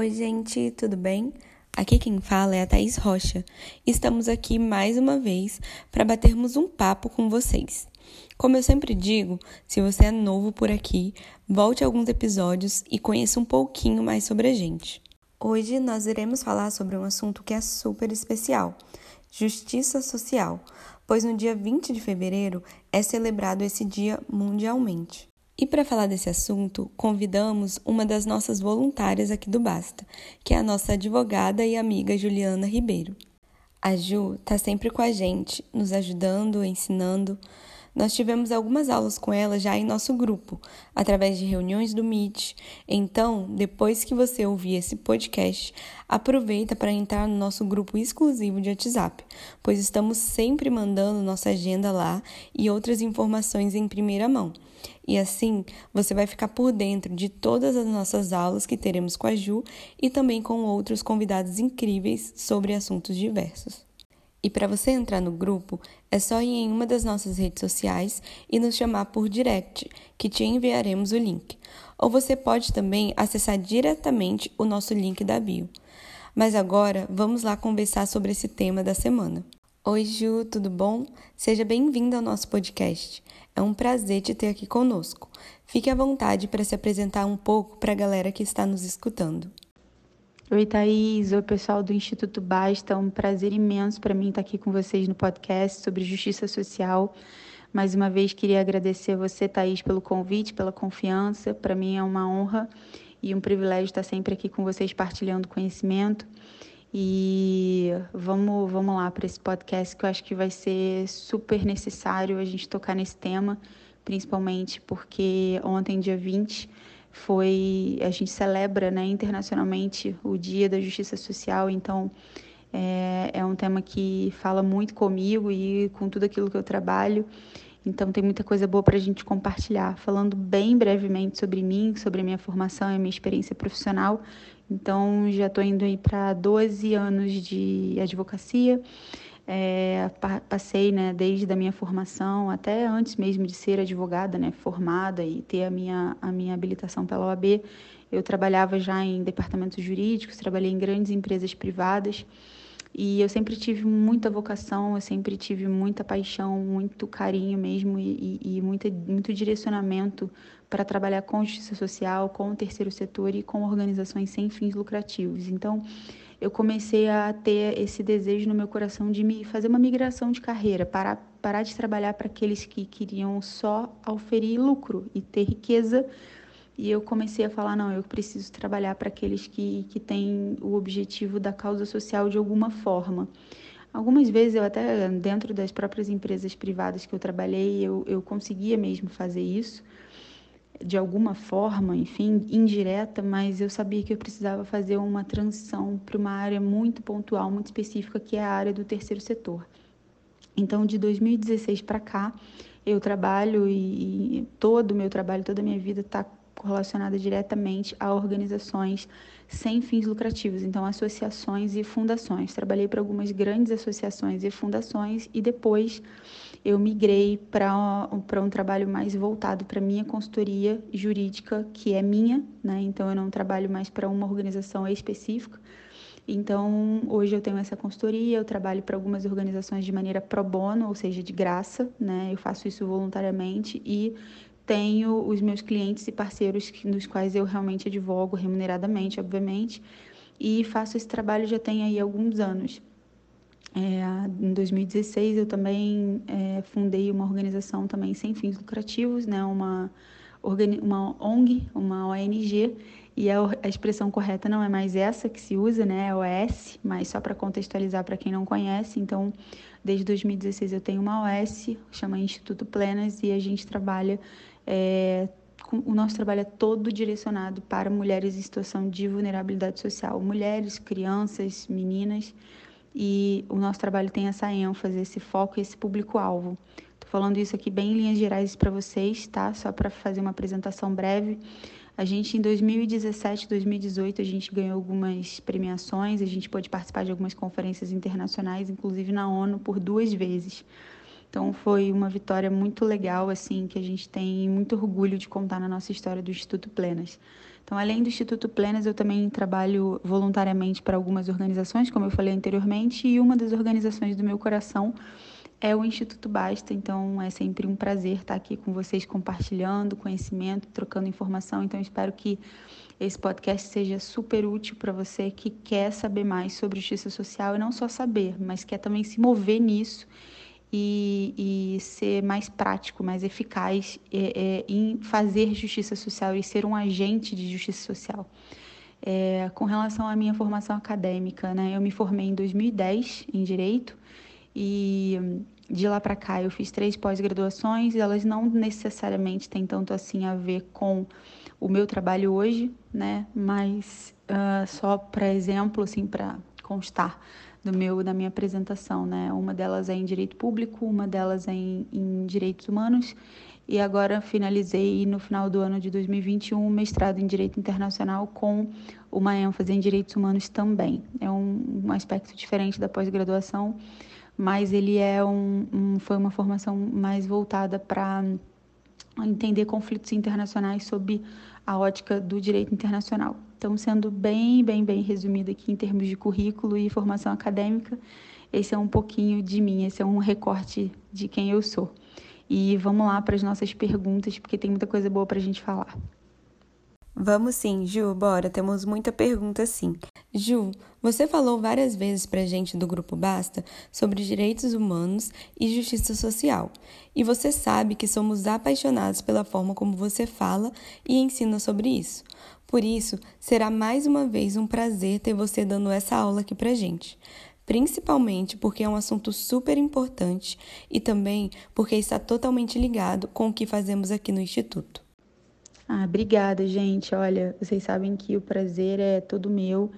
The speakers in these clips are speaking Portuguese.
Oi, gente, tudo bem? Aqui quem fala é a Thaís Rocha. Estamos aqui mais uma vez para batermos um papo com vocês. Como eu sempre digo, se você é novo por aqui, volte alguns episódios e conheça um pouquinho mais sobre a gente. Hoje nós iremos falar sobre um assunto que é super especial: justiça social, pois no dia 20 de fevereiro é celebrado esse dia mundialmente. E para falar desse assunto, convidamos uma das nossas voluntárias aqui do Basta, que é a nossa advogada e amiga Juliana Ribeiro. A Ju está sempre com a gente, nos ajudando, ensinando. Nós tivemos algumas aulas com ela já em nosso grupo, através de reuniões do Meet. Então, depois que você ouvir esse podcast, aproveita para entrar no nosso grupo exclusivo de WhatsApp, pois estamos sempre mandando nossa agenda lá e outras informações em primeira mão. E assim você vai ficar por dentro de todas as nossas aulas que teremos com a Ju e também com outros convidados incríveis sobre assuntos diversos. E para você entrar no grupo, é só ir em uma das nossas redes sociais e nos chamar por direct, que te enviaremos o link. Ou você pode também acessar diretamente o nosso link da bio. Mas agora vamos lá conversar sobre esse tema da semana. Oi, Ju, tudo bom? Seja bem-vinda ao nosso podcast. É um prazer te ter aqui conosco. Fique à vontade para se apresentar um pouco para a galera que está nos escutando. Oi, Thaís. Oi, pessoal do Instituto Basta. É um prazer imenso para mim estar aqui com vocês no podcast sobre justiça social. Mais uma vez, queria agradecer a você, Thaís, pelo convite, pela confiança. Para mim é uma honra e um privilégio estar sempre aqui com vocês partilhando conhecimento. E vamos, vamos lá para esse podcast que eu acho que vai ser super necessário a gente tocar nesse tema, principalmente porque ontem, dia 20, foi a gente celebra né, internacionalmente o Dia da Justiça Social, então é, é um tema que fala muito comigo e com tudo aquilo que eu trabalho. Então tem muita coisa boa para a gente compartilhar. Falando bem brevemente sobre mim, sobre a minha formação e minha experiência profissional, então, já estou indo aí para 12 anos de advocacia. É, passei, né, desde a minha formação até antes mesmo de ser advogada, né, formada e ter a minha, a minha habilitação pela OAB, eu trabalhava já em departamentos jurídicos, trabalhei em grandes empresas privadas e eu sempre tive muita vocação, eu sempre tive muita paixão, muito carinho mesmo e, e, e muito, muito direcionamento para trabalhar com justiça social, com o terceiro setor e com organizações sem fins lucrativos. Então, eu comecei a ter esse desejo no meu coração de me fazer uma migração de carreira, parar, parar de trabalhar para aqueles que queriam só oferir lucro e ter riqueza. E eu comecei a falar: não, eu preciso trabalhar para aqueles que, que têm o objetivo da causa social de alguma forma. Algumas vezes eu até dentro das próprias empresas privadas que eu trabalhei, eu, eu conseguia mesmo fazer isso de alguma forma, enfim, indireta, mas eu sabia que eu precisava fazer uma transição para uma área muito pontual, muito específica, que é a área do terceiro setor. Então, de 2016 para cá, eu trabalho e, e todo o meu trabalho, toda a minha vida está relacionada diretamente a organizações sem fins lucrativos, então associações e fundações. Trabalhei para algumas grandes associações e fundações e depois eu migrei para um trabalho mais voltado para minha consultoria jurídica, que é minha, né? Então eu não trabalho mais para uma organização específica. Então, hoje eu tenho essa consultoria, eu trabalho para algumas organizações de maneira pro bono, ou seja, de graça, né? Eu faço isso voluntariamente e tenho os meus clientes e parceiros nos quais eu realmente advogo remuneradamente, obviamente, e faço esse trabalho já tem aí alguns anos. É, em 2016 eu também é, fundei uma organização também sem fins lucrativos, né, uma, uma ONG, uma ONG, e a, a, expressão correta não é mais essa que se usa, né, é OS, mas só para contextualizar para quem não conhece, então desde 2016 eu tenho uma OS, chama Instituto Plenas, e a gente trabalha, é, com, o nosso trabalho é todo direcionado para mulheres em situação de vulnerabilidade social, mulheres, crianças, meninas, e o nosso trabalho tem essa ênfase, esse foco, esse público-alvo. Estou falando isso aqui bem em linhas gerais para vocês, tá? Só para fazer uma apresentação breve. A gente em 2017, 2018, a gente ganhou algumas premiações, a gente pôde participar de algumas conferências internacionais, inclusive na ONU por duas vezes. Então foi uma vitória muito legal assim que a gente tem muito orgulho de contar na nossa história do Instituto Plenas. Então, além do Instituto Plenas, eu também trabalho voluntariamente para algumas organizações, como eu falei anteriormente, e uma das organizações do meu coração é o Instituto Basta. Então, é sempre um prazer estar aqui com vocês compartilhando conhecimento, trocando informação. Então, espero que esse podcast seja super útil para você que quer saber mais sobre justiça social e não só saber, mas quer também se mover nisso e, e ser mais prático, mais eficaz é, é, em fazer justiça social e ser um agente de justiça social. É, com relação à minha formação acadêmica, né, eu me formei em 2010 em Direito e de lá para cá eu fiz três pós-graduações elas não necessariamente têm tanto assim a ver com o meu trabalho hoje, né? Mas uh, só para exemplo, assim, para constar do meu da minha apresentação, né? Uma delas é em direito público, uma delas é em, em direitos humanos e agora finalizei no final do ano de 2021 um mestrado em direito internacional com uma ênfase em direitos humanos também. É um, um aspecto diferente da pós-graduação, mas ele é um, um foi uma formação mais voltada para entender conflitos internacionais sob a ótica do direito internacional. Então, sendo bem, bem, bem resumido aqui em termos de currículo e formação acadêmica, esse é um pouquinho de mim, esse é um recorte de quem eu sou. E vamos lá para as nossas perguntas, porque tem muita coisa boa para a gente falar. Vamos sim, Ju, bora, temos muita pergunta sim. Ju, você falou várias vezes pra gente do Grupo Basta sobre direitos humanos e justiça social. E você sabe que somos apaixonados pela forma como você fala e ensina sobre isso. Por isso, será mais uma vez um prazer ter você dando essa aula aqui pra gente. Principalmente porque é um assunto super importante e também porque está totalmente ligado com o que fazemos aqui no Instituto. Ah, obrigada, gente. Olha, vocês sabem que o prazer é todo meu.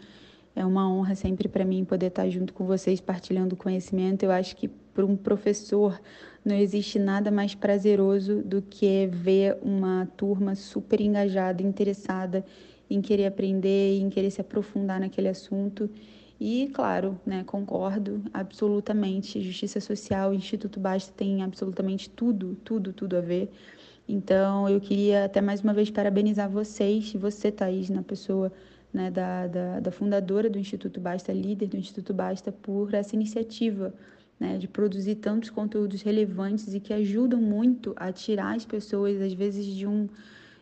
É uma honra sempre para mim poder estar junto com vocês, partilhando conhecimento. Eu acho que para um professor não existe nada mais prazeroso do que ver uma turma super engajada, interessada em querer aprender, em querer se aprofundar naquele assunto. E, claro, né, concordo absolutamente. Justiça Social, Instituto Basta tem absolutamente tudo, tudo, tudo a ver. Então, eu queria até mais uma vez parabenizar vocês, você, Thaís, na pessoa né, da, da, da, fundadora do Instituto Basta, líder do Instituto Basta, por essa iniciativa né, de produzir tantos conteúdos relevantes e que ajudam muito a tirar as pessoas, às vezes, de um,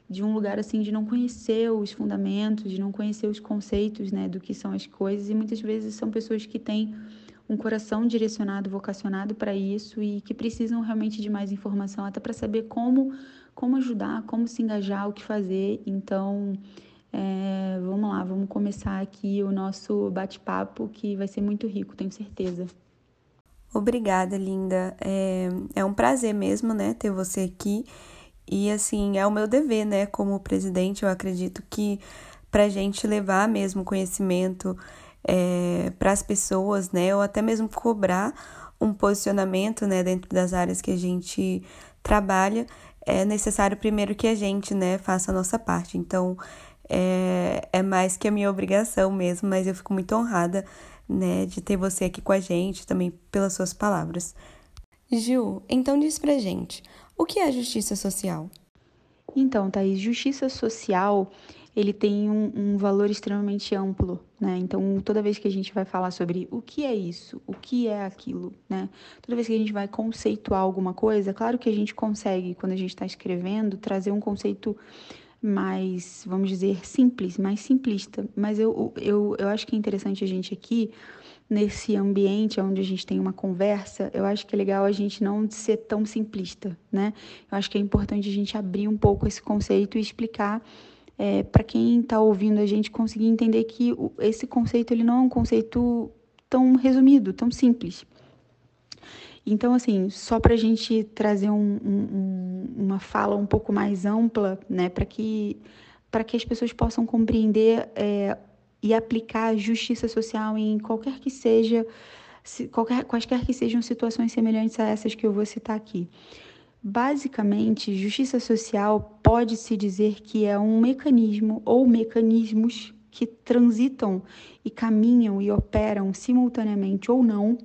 de um lugar assim de não conhecer os fundamentos, de não conhecer os conceitos né, do que são as coisas. E muitas vezes são pessoas que têm um coração direcionado, vocacionado para isso e que precisam realmente de mais informação, até para saber como, como ajudar, como se engajar, o que fazer. Então, é, vamos lá, vamos começar aqui o nosso bate-papo que vai ser muito rico, tenho certeza. Obrigada, linda. É, é um prazer mesmo, né, ter você aqui. E assim, é o meu dever, né, como presidente, eu acredito que para gente levar mesmo conhecimento é, para as pessoas, né? Ou até mesmo cobrar um posicionamento, né, dentro das áreas que a gente trabalha, é necessário primeiro que a gente, né, faça a nossa parte. Então, é, é mais que a minha obrigação mesmo, mas eu fico muito honrada, né, de ter você aqui com a gente, também pelas suas palavras. Ju, então diz pra gente, o que é justiça social? Então, Thaís, justiça social ele tem um, um, valor extremamente amplo, né? Então, toda vez que a gente vai falar sobre o que é isso, o que é aquilo, né? Toda vez que a gente vai conceituar alguma coisa, claro que a gente consegue, quando a gente está escrevendo, trazer um conceito mais, vamos dizer, simples, mais simplista. Mas eu, eu, eu acho que é interessante a gente aqui, nesse ambiente onde a gente tem uma conversa, eu acho que é legal a gente não ser tão simplista, né? Eu acho que é importante a gente abrir um pouco esse conceito e explicar é, para quem está ouvindo a gente conseguir entender que esse conceito ele não é um conceito tão resumido, tão simples. Então, assim, só para a gente trazer um, um, uma fala um pouco mais ampla, né, para que, que as pessoas possam compreender é, e aplicar a justiça social em qualquer que seja, qualquer, quaisquer que sejam situações semelhantes a essas que eu vou citar aqui. Basicamente, justiça social pode-se dizer que é um mecanismo ou mecanismos que transitam e caminham e operam simultaneamente ou não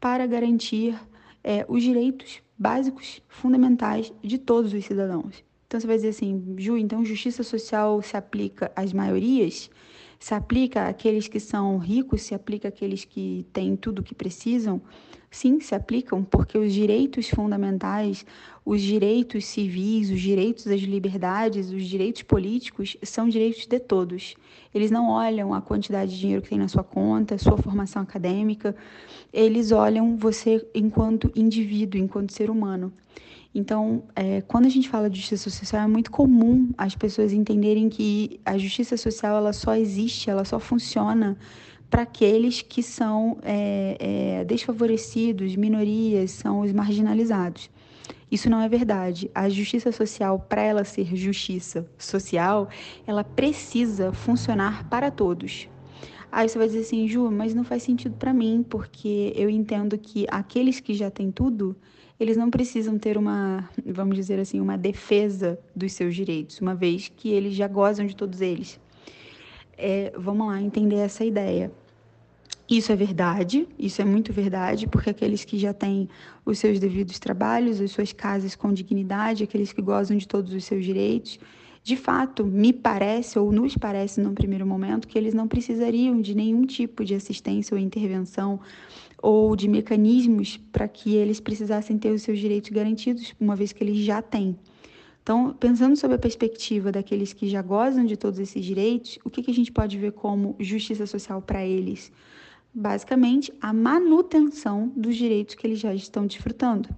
para garantir é, os direitos básicos, fundamentais de todos os cidadãos. Então você vai dizer assim, Ju, então justiça social se aplica às maiorias? Se aplica àqueles que são ricos? Se aplica àqueles que têm tudo o que precisam? Sim, se aplicam, porque os direitos fundamentais, os direitos civis, os direitos das liberdades, os direitos políticos são direitos de todos. Eles não olham a quantidade de dinheiro que tem na sua conta, sua formação acadêmica, eles olham você enquanto indivíduo, enquanto ser humano. Então, é, quando a gente fala de justiça social, é muito comum as pessoas entenderem que a justiça social ela só existe, ela só funciona para aqueles que são é, é, desfavorecidos, minorias, são os marginalizados. Isso não é verdade. A justiça social, para ela ser justiça social, ela precisa funcionar para todos. Aí você vai dizer assim, Ju, mas não faz sentido para mim, porque eu entendo que aqueles que já têm tudo, eles não precisam ter uma, vamos dizer assim, uma defesa dos seus direitos, uma vez que eles já gozam de todos eles. É, vamos lá entender essa ideia. Isso é verdade, isso é muito verdade, porque aqueles que já têm os seus devidos trabalhos, as suas casas com dignidade, aqueles que gozam de todos os seus direitos, de fato, me parece, ou nos parece num primeiro momento, que eles não precisariam de nenhum tipo de assistência ou intervenção ou de mecanismos para que eles precisassem ter os seus direitos garantidos, uma vez que eles já têm. Então, pensando sobre a perspectiva daqueles que já gozam de todos esses direitos, o que, que a gente pode ver como justiça social para eles? Basicamente, a manutenção dos direitos que eles já estão desfrutando.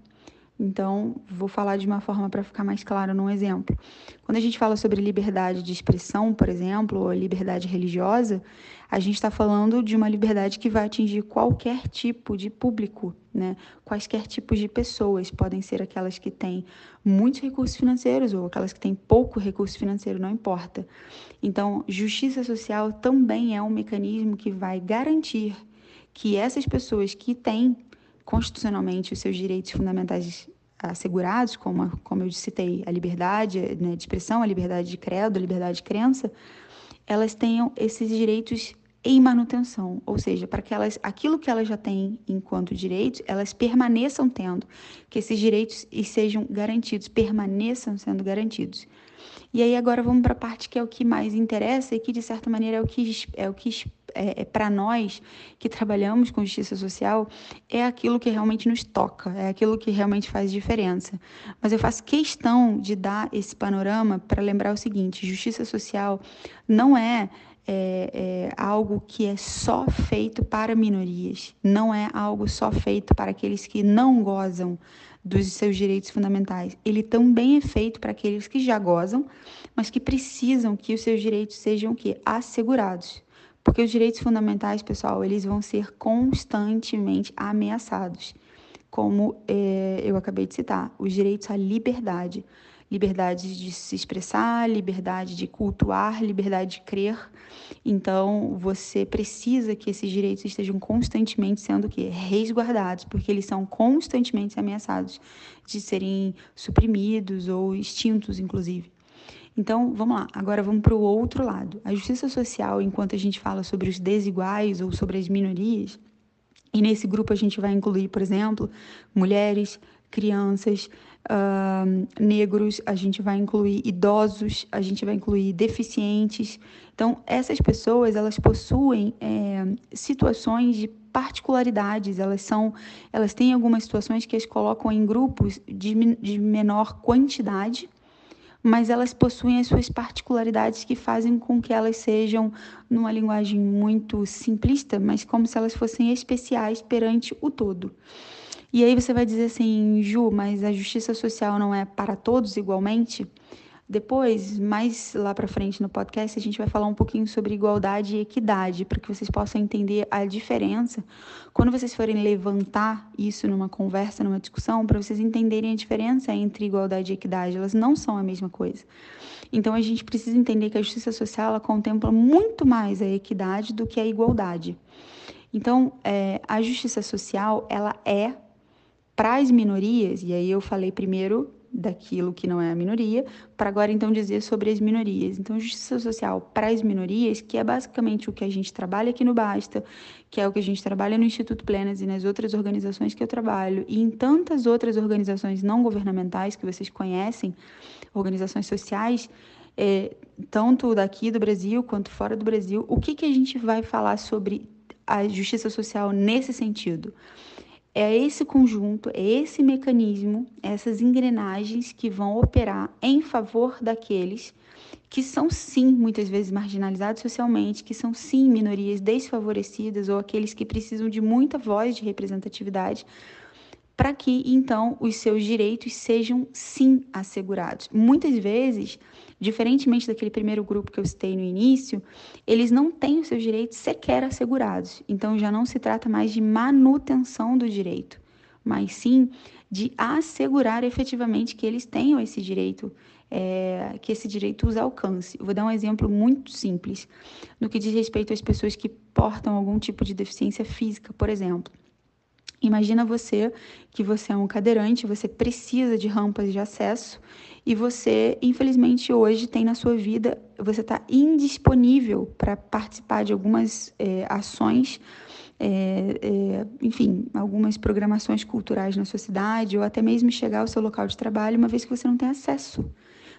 Então, vou falar de uma forma para ficar mais claro num exemplo. Quando a gente fala sobre liberdade de expressão, por exemplo, ou liberdade religiosa, a gente está falando de uma liberdade que vai atingir qualquer tipo de público, né? Quaisquer tipos de pessoas. Podem ser aquelas que têm muitos recursos financeiros ou aquelas que têm pouco recurso financeiro, não importa. Então, justiça social também é um mecanismo que vai garantir que essas pessoas que têm constitucionalmente os seus direitos fundamentais assegurados, como, como eu citei, a liberdade né, de expressão, a liberdade de credo, a liberdade de crença, elas tenham esses direitos em manutenção, ou seja, para que elas, aquilo que elas já têm enquanto direitos, elas permaneçam tendo, que esses direitos sejam garantidos, permaneçam sendo garantidos. E aí agora vamos para a parte que é o que mais interessa e que de certa maneira é o que é o que é, é para nós que trabalhamos com justiça social é aquilo que realmente nos toca, é aquilo que realmente faz diferença. Mas eu faço questão de dar esse panorama para lembrar o seguinte: justiça social não é é, é, algo que é só feito para minorias, não é algo só feito para aqueles que não gozam dos seus direitos fundamentais. Ele também é feito para aqueles que já gozam, mas que precisam que os seus direitos sejam que assegurados. Porque os direitos fundamentais, pessoal, eles vão ser constantemente ameaçados. Como é, eu acabei de citar, os direitos à liberdade. Liberdade de se expressar, liberdade de cultuar, liberdade de crer. Então, você precisa que esses direitos estejam constantemente sendo que resguardados, porque eles são constantemente ameaçados de serem suprimidos ou extintos, inclusive. Então, vamos lá, agora vamos para o outro lado. A justiça social, enquanto a gente fala sobre os desiguais ou sobre as minorias, e nesse grupo a gente vai incluir, por exemplo, mulheres, crianças, uh, negros, a gente vai incluir idosos, a gente vai incluir deficientes. Então, essas pessoas, elas possuem é, situações de particularidades, elas são, elas têm algumas situações que as colocam em grupos de, de menor quantidade, mas elas possuem as suas particularidades que fazem com que elas sejam, numa linguagem muito simplista, mas como se elas fossem especiais perante o todo. E aí você vai dizer assim, Ju, mas a justiça social não é para todos igualmente? Depois, mais lá para frente no podcast, a gente vai falar um pouquinho sobre igualdade e equidade, para que vocês possam entender a diferença. Quando vocês forem levantar isso numa conversa, numa discussão, para vocês entenderem a diferença entre igualdade e equidade, elas não são a mesma coisa. Então a gente precisa entender que a justiça social ela contempla muito mais a equidade do que a igualdade. Então, é, a justiça social ela é para as minorias, e aí eu falei primeiro daquilo que não é a minoria, para agora então dizer sobre as minorias. Então, justiça social para as minorias, que é basicamente o que a gente trabalha aqui no Basta, que é o que a gente trabalha no Instituto Plenas e nas outras organizações que eu trabalho, e em tantas outras organizações não governamentais que vocês conhecem, organizações sociais, é, tanto daqui do Brasil quanto fora do Brasil, o que, que a gente vai falar sobre a justiça social nesse sentido? É esse conjunto, é esse mecanismo, essas engrenagens que vão operar em favor daqueles que são sim muitas vezes marginalizados socialmente, que são sim minorias desfavorecidas ou aqueles que precisam de muita voz de representatividade, para que então os seus direitos sejam sim assegurados. Muitas vezes Diferentemente daquele primeiro grupo que eu citei no início, eles não têm os seus direitos sequer assegurados. Então já não se trata mais de manutenção do direito, mas sim de assegurar efetivamente que eles tenham esse direito, é, que esse direito os alcance. Vou dar um exemplo muito simples no que diz respeito às pessoas que portam algum tipo de deficiência física, por exemplo. Imagina você que você é um cadeirante, você precisa de rampas de acesso e você, infelizmente, hoje tem na sua vida, você está indisponível para participar de algumas é, ações, é, é, enfim, algumas programações culturais na sua cidade ou até mesmo chegar ao seu local de trabalho, uma vez que você não tem acesso.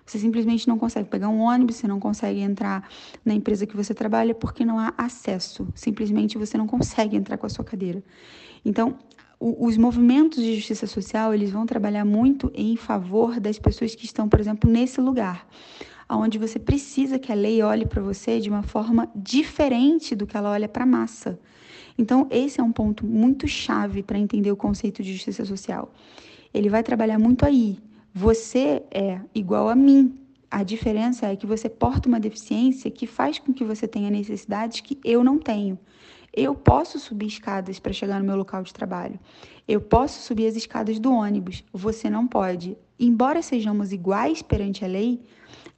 Você simplesmente não consegue pegar um ônibus, você não consegue entrar na empresa que você trabalha porque não há acesso. Simplesmente você não consegue entrar com a sua cadeira. Então, os movimentos de justiça social, eles vão trabalhar muito em favor das pessoas que estão, por exemplo, nesse lugar, onde você precisa que a lei olhe para você de uma forma diferente do que ela olha para a massa. Então, esse é um ponto muito chave para entender o conceito de justiça social. Ele vai trabalhar muito aí. Você é igual a mim. A diferença é que você porta uma deficiência que faz com que você tenha necessidades que eu não tenho. Eu posso subir escadas para chegar no meu local de trabalho. Eu posso subir as escadas do ônibus. Você não pode. Embora sejamos iguais perante a lei,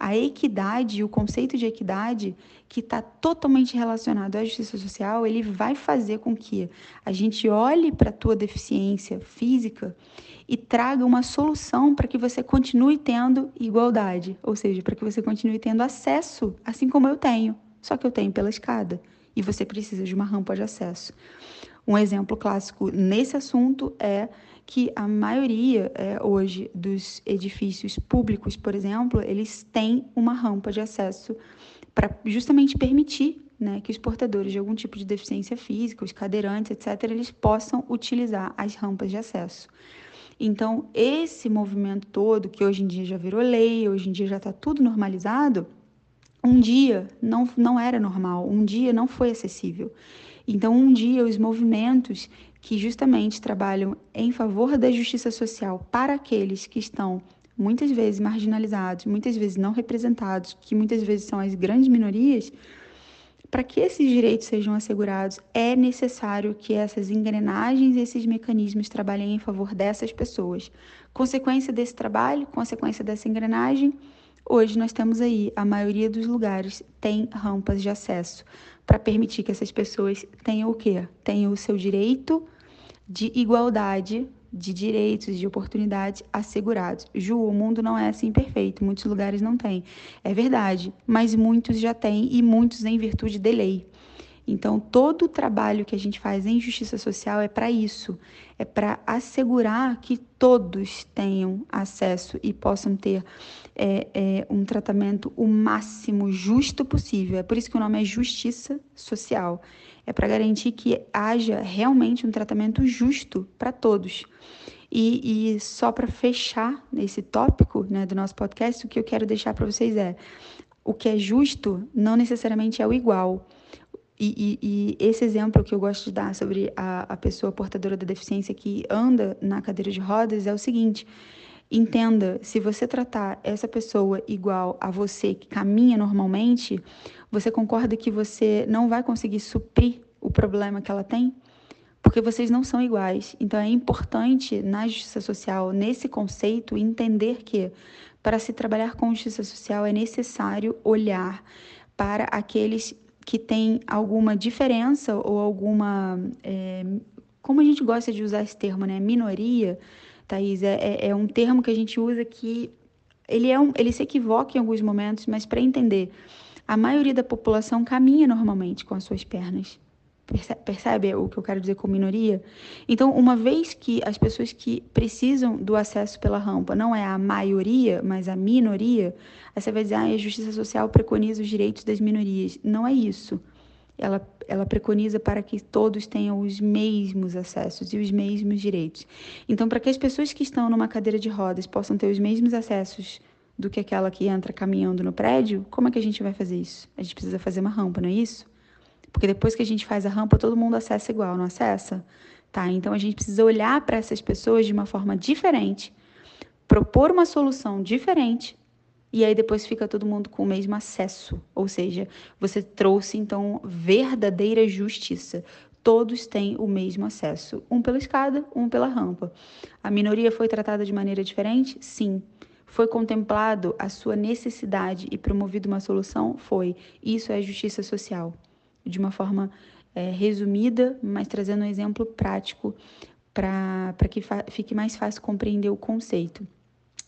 a equidade o conceito de equidade, que está totalmente relacionado à justiça social, ele vai fazer com que a gente olhe para a tua deficiência física e traga uma solução para que você continue tendo igualdade, ou seja, para que você continue tendo acesso, assim como eu tenho, só que eu tenho pela escada e você precisa de uma rampa de acesso. Um exemplo clássico nesse assunto é que a maioria é, hoje dos edifícios públicos, por exemplo, eles têm uma rampa de acesso para justamente permitir né, que os portadores de algum tipo de deficiência física, os cadeirantes, etc., eles possam utilizar as rampas de acesso. Então, esse movimento todo, que hoje em dia já virou lei, hoje em dia já está tudo normalizado, um dia não, não era normal, um dia não foi acessível. Então, um dia, os movimentos que justamente trabalham em favor da justiça social para aqueles que estão muitas vezes marginalizados, muitas vezes não representados, que muitas vezes são as grandes minorias, para que esses direitos sejam assegurados, é necessário que essas engrenagens, esses mecanismos trabalhem em favor dessas pessoas. Consequência desse trabalho, consequência dessa engrenagem, Hoje nós temos aí, a maioria dos lugares tem rampas de acesso para permitir que essas pessoas tenham o quê? Tenham o seu direito de igualdade de direitos, de oportunidades assegurados. Ju, o mundo não é assim perfeito, muitos lugares não têm. É verdade, mas muitos já têm e muitos em virtude de lei. Então, todo o trabalho que a gente faz em justiça social é para isso, é para assegurar que todos tenham acesso e possam ter é, é, um tratamento o máximo justo possível. É por isso que o nome é justiça social. É para garantir que haja realmente um tratamento justo para todos. E, e só para fechar esse tópico né, do nosso podcast, o que eu quero deixar para vocês é: o que é justo não necessariamente é o igual. E, e, e, esse exemplo que eu gosto de dar sobre a, a pessoa portadora da deficiência que anda na cadeira de rodas é o seguinte: entenda, se você tratar essa pessoa igual a você que caminha normalmente, você concorda que você não vai conseguir suprir o problema que ela tem? Porque vocês não são iguais. Então é importante na justiça social, nesse conceito, entender que para se trabalhar com justiça social é necessário olhar para aqueles que tem alguma diferença ou alguma. É, como a gente gosta de usar esse termo, né? Minoria. Thaís, é, é, é um termo que a gente usa que ele, é um, ele se equivoca em alguns momentos, mas para entender, a maioria da população caminha normalmente com as suas pernas. Percebe o que eu quero dizer com minoria? Então, uma vez que as pessoas que precisam do acesso pela rampa não é a maioria, mas a minoria, aí você vai dizer, ah, a justiça social preconiza os direitos das minorias. Não é isso. Ela, ela preconiza para que todos tenham os mesmos acessos e os mesmos direitos. Então, para que as pessoas que estão numa cadeira de rodas possam ter os mesmos acessos do que aquela que entra caminhando no prédio, como é que a gente vai fazer isso? A gente precisa fazer uma rampa, não é isso? Porque depois que a gente faz a rampa, todo mundo acessa igual, não acessa? Tá? Então a gente precisa olhar para essas pessoas de uma forma diferente, propor uma solução diferente, e aí depois fica todo mundo com o mesmo acesso. Ou seja, você trouxe então verdadeira justiça. Todos têm o mesmo acesso, um pela escada, um pela rampa. A minoria foi tratada de maneira diferente? Sim. Foi contemplado a sua necessidade e promovido uma solução? Foi. Isso é justiça social de uma forma é, resumida, mas trazendo um exemplo prático para que fique mais fácil compreender o conceito.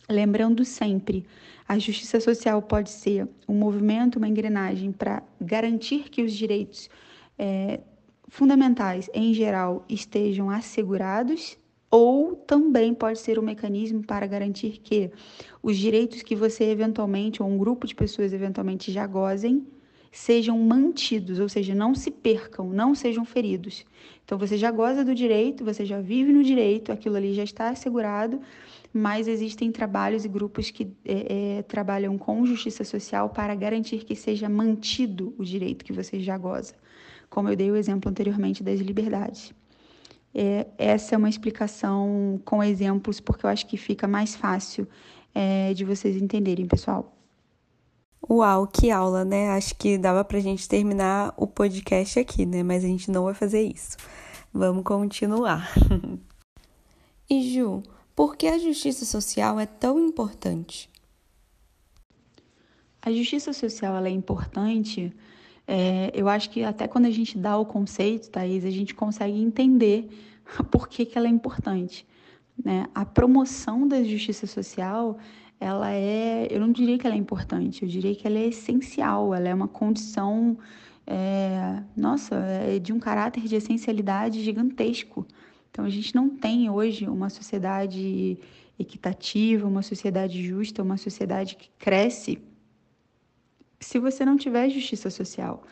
Lembrando sempre, a justiça social pode ser um movimento, uma engrenagem para garantir que os direitos é, fundamentais, em geral, estejam assegurados, ou também pode ser um mecanismo para garantir que os direitos que você eventualmente, ou um grupo de pessoas eventualmente já gozem, sejam mantidos, ou seja, não se percam, não sejam feridos. Então você já goza do direito, você já vive no direito, aquilo ali já está assegurado, mas existem trabalhos e grupos que é, é, trabalham com justiça social para garantir que seja mantido o direito que você já goza, como eu dei o exemplo anteriormente das liberdades. É, essa é uma explicação com exemplos, porque eu acho que fica mais fácil é, de vocês entenderem, pessoal. Uau, que aula, né? Acho que dava pra gente terminar o podcast aqui, né? Mas a gente não vai fazer isso. Vamos continuar. e Ju, por que a justiça social é tão importante? A justiça social ela é importante. É, eu acho que até quando a gente dá o conceito, Thaís, a gente consegue entender por que, que ela é importante. Né? A promoção da justiça social ela é, eu não diria que ela é importante, eu diria que ela é essencial, ela é uma condição, é, nossa, é de um caráter de essencialidade gigantesco. Então a gente não tem hoje uma sociedade equitativa, uma sociedade justa, uma sociedade que cresce se você não tiver justiça social.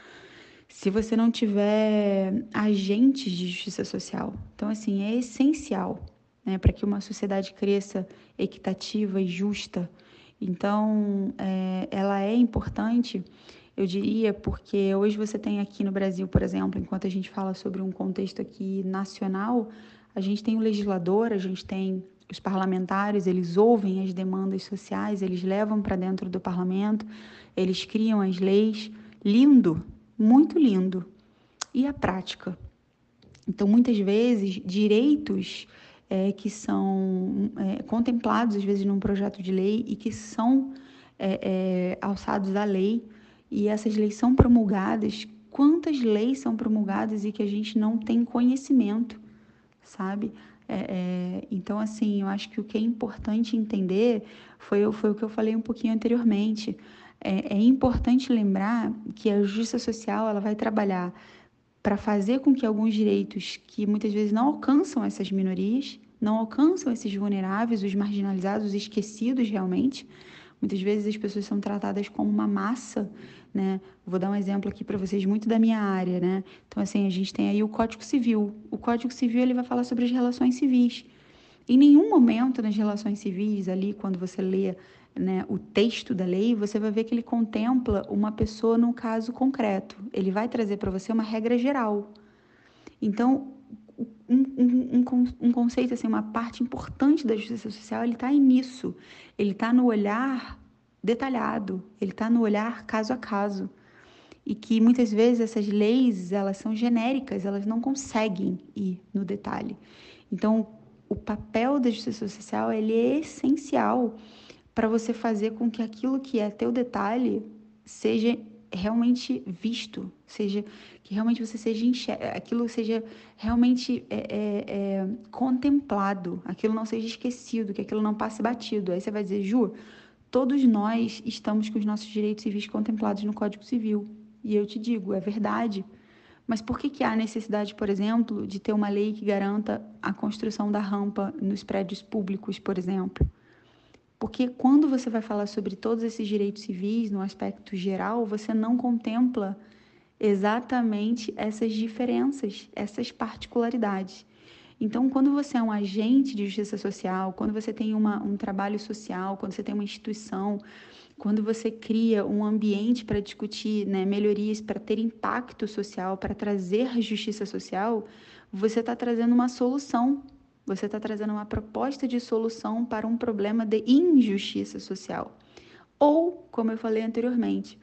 Se você não tiver agentes de justiça social. Então, assim, é essencial né, para que uma sociedade cresça equitativa e justa. Então, é, ela é importante, eu diria, porque hoje você tem aqui no Brasil, por exemplo, enquanto a gente fala sobre um contexto aqui nacional, a gente tem o legislador, a gente tem os parlamentares, eles ouvem as demandas sociais, eles levam para dentro do parlamento, eles criam as leis. Lindo, muito lindo. E a prática? Então, muitas vezes, direitos é, que são é, contemplados, às vezes, num projeto de lei e que são é, é, alçados à lei, e essas leis são promulgadas. Quantas leis são promulgadas e que a gente não tem conhecimento, sabe? É, é, então, assim, eu acho que o que é importante entender foi, foi o que eu falei um pouquinho anteriormente. É, é importante lembrar que a justiça social ela vai trabalhar para fazer com que alguns direitos que muitas vezes não alcançam essas minorias, não alcançam esses vulneráveis, os marginalizados, os esquecidos realmente. Muitas vezes as pessoas são tratadas como uma massa, né? Vou dar um exemplo aqui para vocês muito da minha área, né? Então assim, a gente tem aí o Código Civil. O Código Civil ele vai falar sobre as relações civis. Em nenhum momento nas relações civis ali, quando você lê né, o texto da lei, você vai ver que ele contempla uma pessoa num caso concreto. Ele vai trazer para você uma regra geral. Então, um, um, um, conceito, assim, uma parte importante da justiça social, ele está nisso. Ele está no olhar detalhado, ele está no olhar caso a caso. E que muitas vezes essas leis, elas são genéricas, elas não conseguem ir no detalhe. Então, o papel da justiça social, ele é essencial para você fazer com que aquilo que é teu detalhe seja realmente visto, seja que realmente você seja aquilo seja realmente é, é, é, contemplado, aquilo não seja esquecido, que aquilo não passe batido. Aí você vai dizer, Ju, todos nós estamos com os nossos direitos civis contemplados no Código Civil. E eu te digo, é verdade. Mas por que, que há necessidade, por exemplo, de ter uma lei que garanta a construção da rampa nos prédios públicos, por exemplo? Porque quando você vai falar sobre todos esses direitos civis no aspecto geral, você não contempla exatamente essas diferenças, essas particularidades. Então, quando você é um agente de justiça social, quando você tem uma, um trabalho social, quando você tem uma instituição, quando você cria um ambiente para discutir né, melhorias, para ter impacto social, para trazer justiça social, você está trazendo uma solução você está trazendo uma proposta de solução para um problema de injustiça social. Ou, como eu falei anteriormente,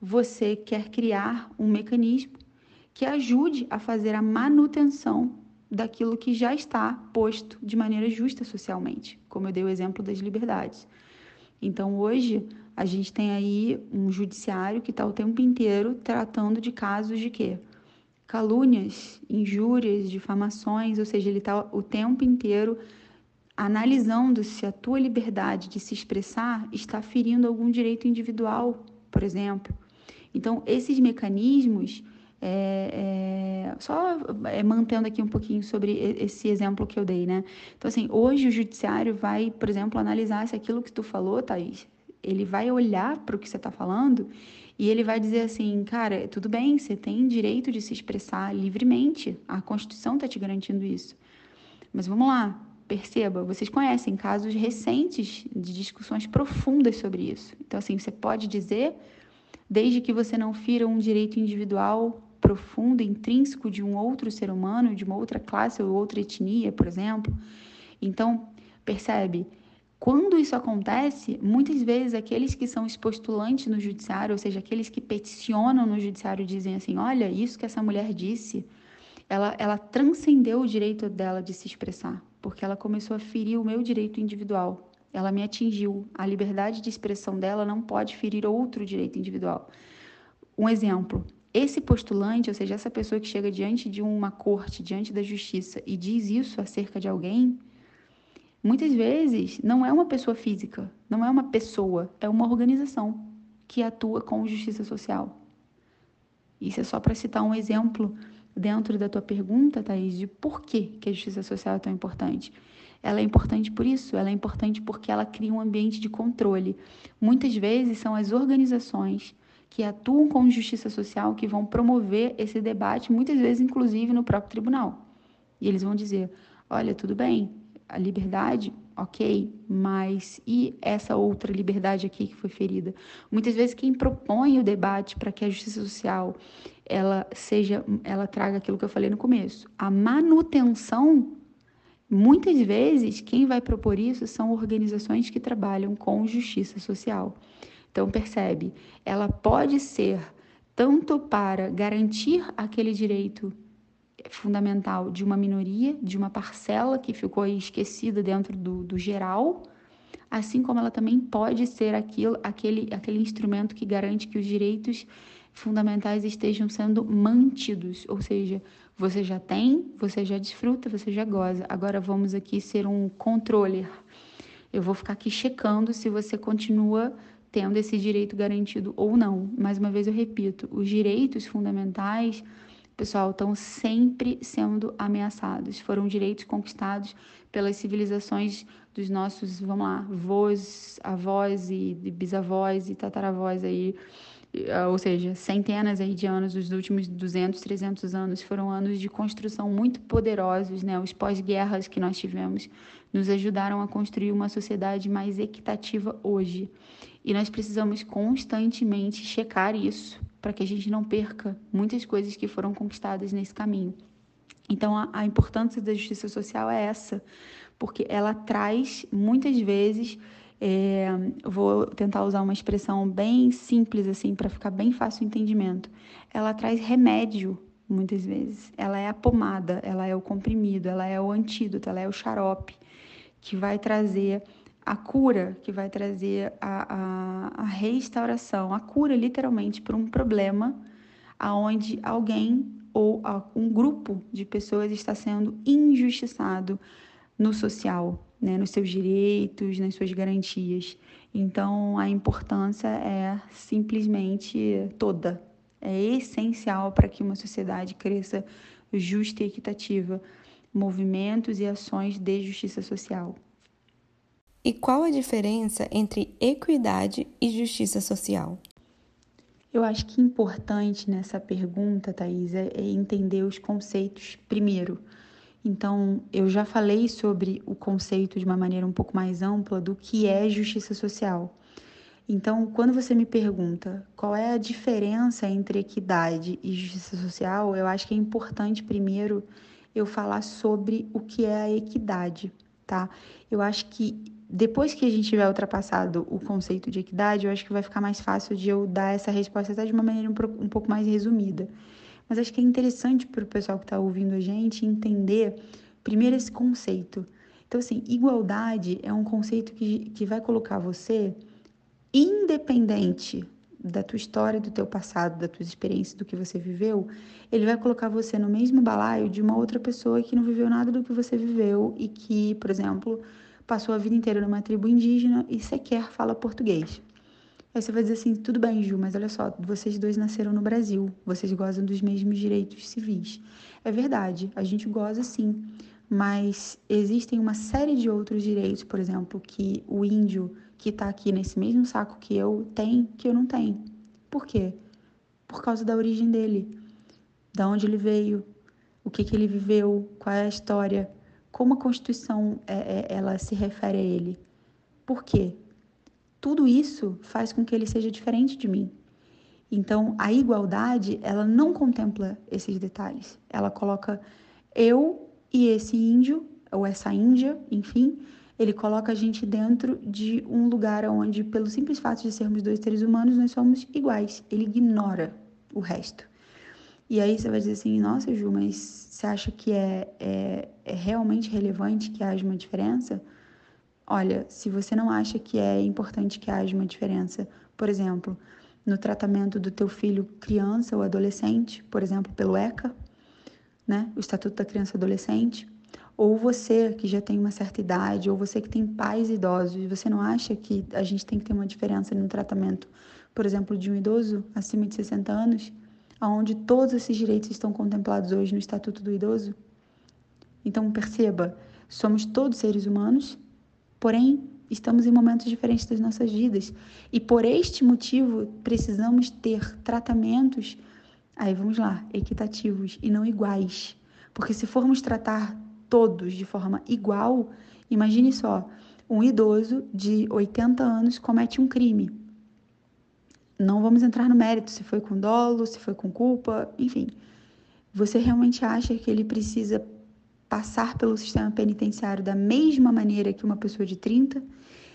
você quer criar um mecanismo que ajude a fazer a manutenção daquilo que já está posto de maneira justa socialmente, como eu dei o exemplo das liberdades. Então, hoje, a gente tem aí um judiciário que está o tempo inteiro tratando de casos de quê? Calúnias, injúrias, difamações, ou seja, ele está o tempo inteiro analisando se a tua liberdade de se expressar está ferindo algum direito individual, por exemplo. Então, esses mecanismos, é, é, só é, mantendo aqui um pouquinho sobre esse exemplo que eu dei, né? Então, assim, hoje o judiciário vai, por exemplo, analisar se aquilo que tu falou, Thaís, ele vai olhar para o que você está falando e ele vai dizer assim, cara, tudo bem, você tem direito de se expressar livremente, a Constituição está te garantindo isso. Mas vamos lá, perceba, vocês conhecem casos recentes de discussões profundas sobre isso. Então, assim, você pode dizer, desde que você não fira um direito individual profundo, intrínseco de um outro ser humano, de uma outra classe ou outra etnia, por exemplo. Então, percebe? Quando isso acontece, muitas vezes aqueles que são os postulantes no judiciário, ou seja, aqueles que peticionam no judiciário, dizem assim: olha, isso que essa mulher disse, ela, ela transcendeu o direito dela de se expressar, porque ela começou a ferir o meu direito individual. Ela me atingiu. A liberdade de expressão dela não pode ferir outro direito individual. Um exemplo: esse postulante, ou seja, essa pessoa que chega diante de uma corte, diante da justiça e diz isso acerca de alguém, Muitas vezes não é uma pessoa física, não é uma pessoa, é uma organização que atua com justiça social. Isso é só para citar um exemplo dentro da tua pergunta, Thaís, de por que, que a justiça social é tão importante. Ela é importante por isso, ela é importante porque ela cria um ambiente de controle. Muitas vezes são as organizações que atuam com justiça social que vão promover esse debate, muitas vezes inclusive no próprio tribunal. E eles vão dizer: olha, tudo bem, a liberdade, ok, mas e essa outra liberdade aqui que foi ferida? Muitas vezes quem propõe o debate para que a justiça social ela seja, ela traga aquilo que eu falei no começo, a manutenção Muitas vezes, quem vai propor isso são organizações que trabalham com justiça social. Então, percebe, ela pode ser tanto para garantir aquele direito fundamental de uma minoria, de uma parcela que ficou esquecida dentro do, do geral, assim como ela também pode ser aquilo, aquele, aquele instrumento que garante que os direitos fundamentais estejam sendo mantidos, ou seja, você já tem, você já desfruta, você já goza. Agora vamos aqui ser um controller. Eu vou ficar aqui checando se você continua tendo esse direito garantido ou não. Mais uma vez eu repito, os direitos fundamentais pessoal, estão sempre sendo ameaçados. Foram direitos conquistados pelas civilizações dos nossos, vamos lá, avós, avós e bisavós e tataravós aí, eh, ou seja, centenas aí de anos, os últimos 200, 300 anos foram anos de construção muito poderosos, né? Os pós-guerras que nós tivemos nos ajudaram a construir uma sociedade mais equitativa hoje. E nós precisamos constantemente checar isso para que a gente não perca muitas coisas que foram conquistadas nesse caminho. Então, a, a importância da justiça social é essa, porque ela traz muitas vezes é, vou tentar usar uma expressão bem simples assim para ficar bem fácil o entendimento. Ela traz remédio muitas vezes. Ela é a pomada, ela é o comprimido, ela é o antídoto, ela é o xarope que vai trazer a cura, que vai trazer a, a, a restauração, a cura literalmente para um problema aonde alguém ou um grupo de pessoas está sendo injustiçado no social, né, nos seus direitos, nas suas garantias. Então, a importância é simplesmente toda, é essencial para que uma sociedade cresça justa e equitativa, movimentos e ações de justiça social. E qual a diferença entre equidade e justiça social? Eu acho que importante nessa pergunta, Thais, é, é entender os conceitos primeiro. Então, eu já falei sobre o conceito de uma maneira um pouco mais ampla do que é justiça social. Então, quando você me pergunta qual é a diferença entre equidade e justiça social, eu acho que é importante primeiro eu falar sobre o que é a equidade, tá? Eu acho que depois que a gente tiver ultrapassado o conceito de equidade, eu acho que vai ficar mais fácil de eu dar essa resposta até de uma maneira um, pouco mais resumida. Mas acho que é interessante para o pessoal que está ouvindo a gente entender primeiro esse conceito. Então, assim, igualdade é um conceito que, que vai colocar você independente da tua história, do teu passado, da tua experiência, do que você viveu, ele vai colocar você no mesmo balaio de uma outra pessoa que não viveu nada do que você viveu e que, por exemplo, passou a vida inteira numa tribo indígena e sequer fala português. Aí você vai dizer assim: tudo bem, Ju, mas olha só, vocês dois nasceram no Brasil, vocês gozam dos mesmos direitos civis. É verdade, a gente goza sim, mas existem uma série de outros direitos, por exemplo, que o índio que está aqui nesse mesmo saco que eu tem, que eu não tenho. Por quê? Por causa da origem dele, da onde ele veio, o que, que ele viveu, qual é a história como a Constituição é, é, ela se refere a ele. Por quê? Tudo isso faz com que ele seja diferente de mim. Então, a igualdade, ela não contempla esses detalhes. Ela coloca eu e esse índio, ou essa índia, enfim, ele coloca a gente dentro de um lugar onde, pelo simples fato de sermos dois seres humanos, nós somos iguais. Ele ignora o resto. E aí você vai dizer assim, nossa, Ju, mas você acha que é, é, é realmente relevante que haja uma diferença? Olha, se você não acha que é importante que haja uma diferença, por exemplo, no tratamento do teu filho criança ou adolescente, por exemplo, pelo ECA, né, o Estatuto da Criança e Adolescente, ou você que já tem uma certa idade, ou você que tem pais idosos, você não acha que a gente tem que ter uma diferença no tratamento, por exemplo, de um idoso acima de 60 anos? Onde todos esses direitos estão contemplados hoje no Estatuto do Idoso? Então, perceba, somos todos seres humanos, porém, estamos em momentos diferentes das nossas vidas. E por este motivo, precisamos ter tratamentos, aí vamos lá, equitativos e não iguais. Porque se formos tratar todos de forma igual, imagine só, um idoso de 80 anos comete um crime não vamos entrar no mérito se foi com dolo, se foi com culpa, enfim. Você realmente acha que ele precisa passar pelo sistema penitenciário da mesma maneira que uma pessoa de 30?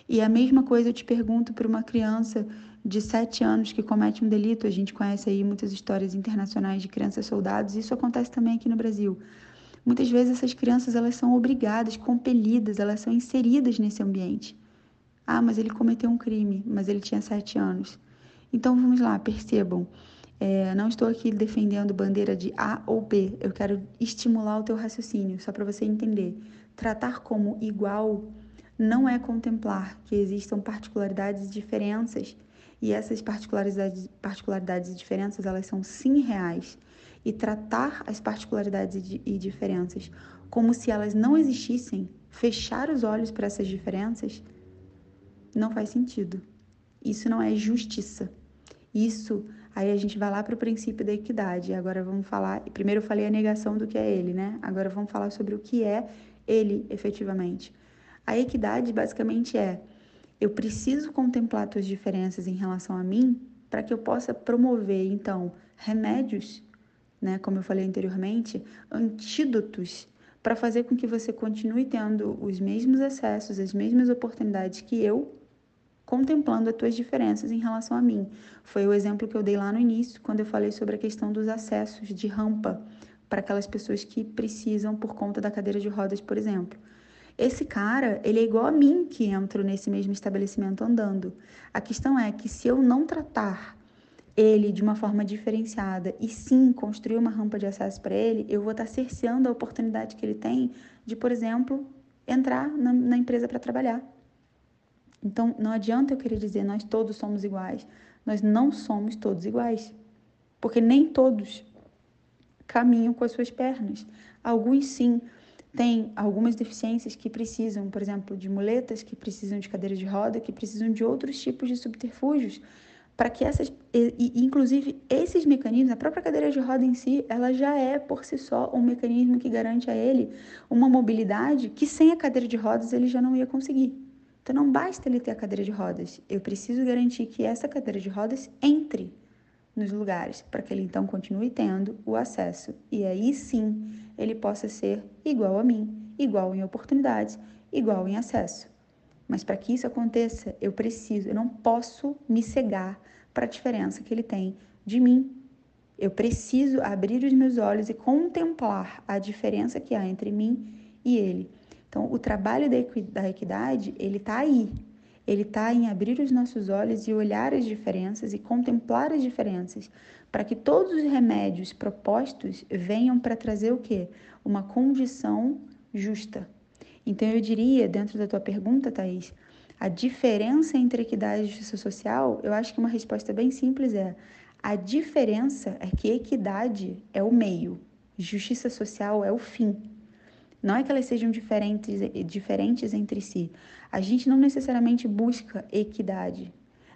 E a mesma coisa eu te pergunto para uma criança de 7 anos que comete um delito. A gente conhece aí muitas histórias internacionais de crianças soldados, isso acontece também aqui no Brasil. Muitas vezes essas crianças elas são obrigadas, compelidas, elas são inseridas nesse ambiente. Ah, mas ele cometeu um crime, mas ele tinha 7 anos. Então vamos lá, percebam. É, não estou aqui defendendo bandeira de A ou B, eu quero estimular o teu raciocínio, só para você entender. Tratar como igual não é contemplar que existam particularidades e diferenças, e essas particularidades, particularidades e diferenças, elas são sim reais. E tratar as particularidades e diferenças como se elas não existissem, fechar os olhos para essas diferenças, não faz sentido. Isso não é justiça. Isso, aí a gente vai lá para o princípio da equidade. Agora vamos falar. Primeiro eu falei a negação do que é ele, né? Agora vamos falar sobre o que é ele efetivamente. A equidade basicamente é: eu preciso contemplar tuas diferenças em relação a mim para que eu possa promover, então, remédios, né, como eu falei anteriormente, antídotos para fazer com que você continue tendo os mesmos acessos, as mesmas oportunidades que eu contemplando as tuas diferenças em relação a mim. Foi o exemplo que eu dei lá no início, quando eu falei sobre a questão dos acessos de rampa para aquelas pessoas que precisam por conta da cadeira de rodas, por exemplo. Esse cara, ele é igual a mim que entro nesse mesmo estabelecimento andando. A questão é que se eu não tratar ele de uma forma diferenciada e sim construir uma rampa de acesso para ele, eu vou estar cerceando a oportunidade que ele tem de, por exemplo, entrar na, na empresa para trabalhar. Então, não adianta eu querer dizer nós todos somos iguais. Nós não somos todos iguais. Porque nem todos caminham com as suas pernas. Alguns sim têm algumas deficiências que precisam, por exemplo, de muletas, que precisam de cadeira de roda, que precisam de outros tipos de subterfúgios para que essas, e, inclusive esses mecanismos, a própria cadeira de roda em si, ela já é por si só um mecanismo que garante a ele uma mobilidade que sem a cadeira de rodas ele já não ia conseguir. Então não basta ele ter a cadeira de rodas, eu preciso garantir que essa cadeira de rodas entre nos lugares, para que ele então continue tendo o acesso e aí sim ele possa ser igual a mim, igual em oportunidades, igual em acesso. Mas para que isso aconteça, eu preciso, eu não posso me cegar para a diferença que ele tem de mim. Eu preciso abrir os meus olhos e contemplar a diferença que há entre mim e ele. Então, o trabalho da equidade, ele está aí, ele está em abrir os nossos olhos e olhar as diferenças e contemplar as diferenças, para que todos os remédios propostos venham para trazer o quê? Uma condição justa. Então eu diria, dentro da tua pergunta, Thaís, a diferença entre equidade e justiça social, eu acho que uma resposta bem simples é: a diferença é que equidade é o meio, justiça social é o fim. Não é que elas sejam diferentes, diferentes entre si. A gente não necessariamente busca equidade.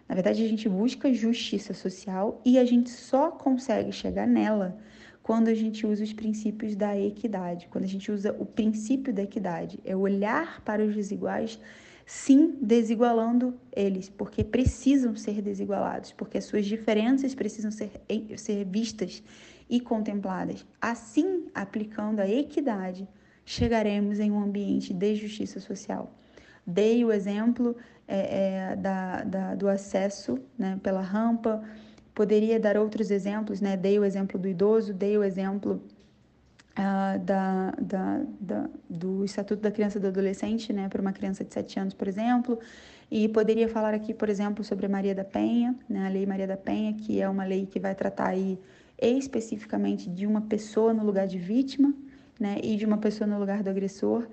Na verdade, a gente busca justiça social e a gente só consegue chegar nela quando a gente usa os princípios da equidade, quando a gente usa o princípio da equidade. É olhar para os desiguais, sim, desigualando eles, porque precisam ser desigualados, porque as suas diferenças precisam ser, ser vistas e contempladas. Assim, aplicando a equidade, chegaremos em um ambiente de justiça social. Dei o exemplo é, é, da, da, do acesso né, pela rampa, poderia dar outros exemplos, né? dei o exemplo do idoso, dei o exemplo uh, da, da, da, do Estatuto da Criança e do Adolescente, né, para uma criança de 7 anos, por exemplo, e poderia falar aqui, por exemplo, sobre a Maria da Penha, né, a Lei Maria da Penha, que é uma lei que vai tratar aí especificamente de uma pessoa no lugar de vítima, né, e de uma pessoa no lugar do agressor.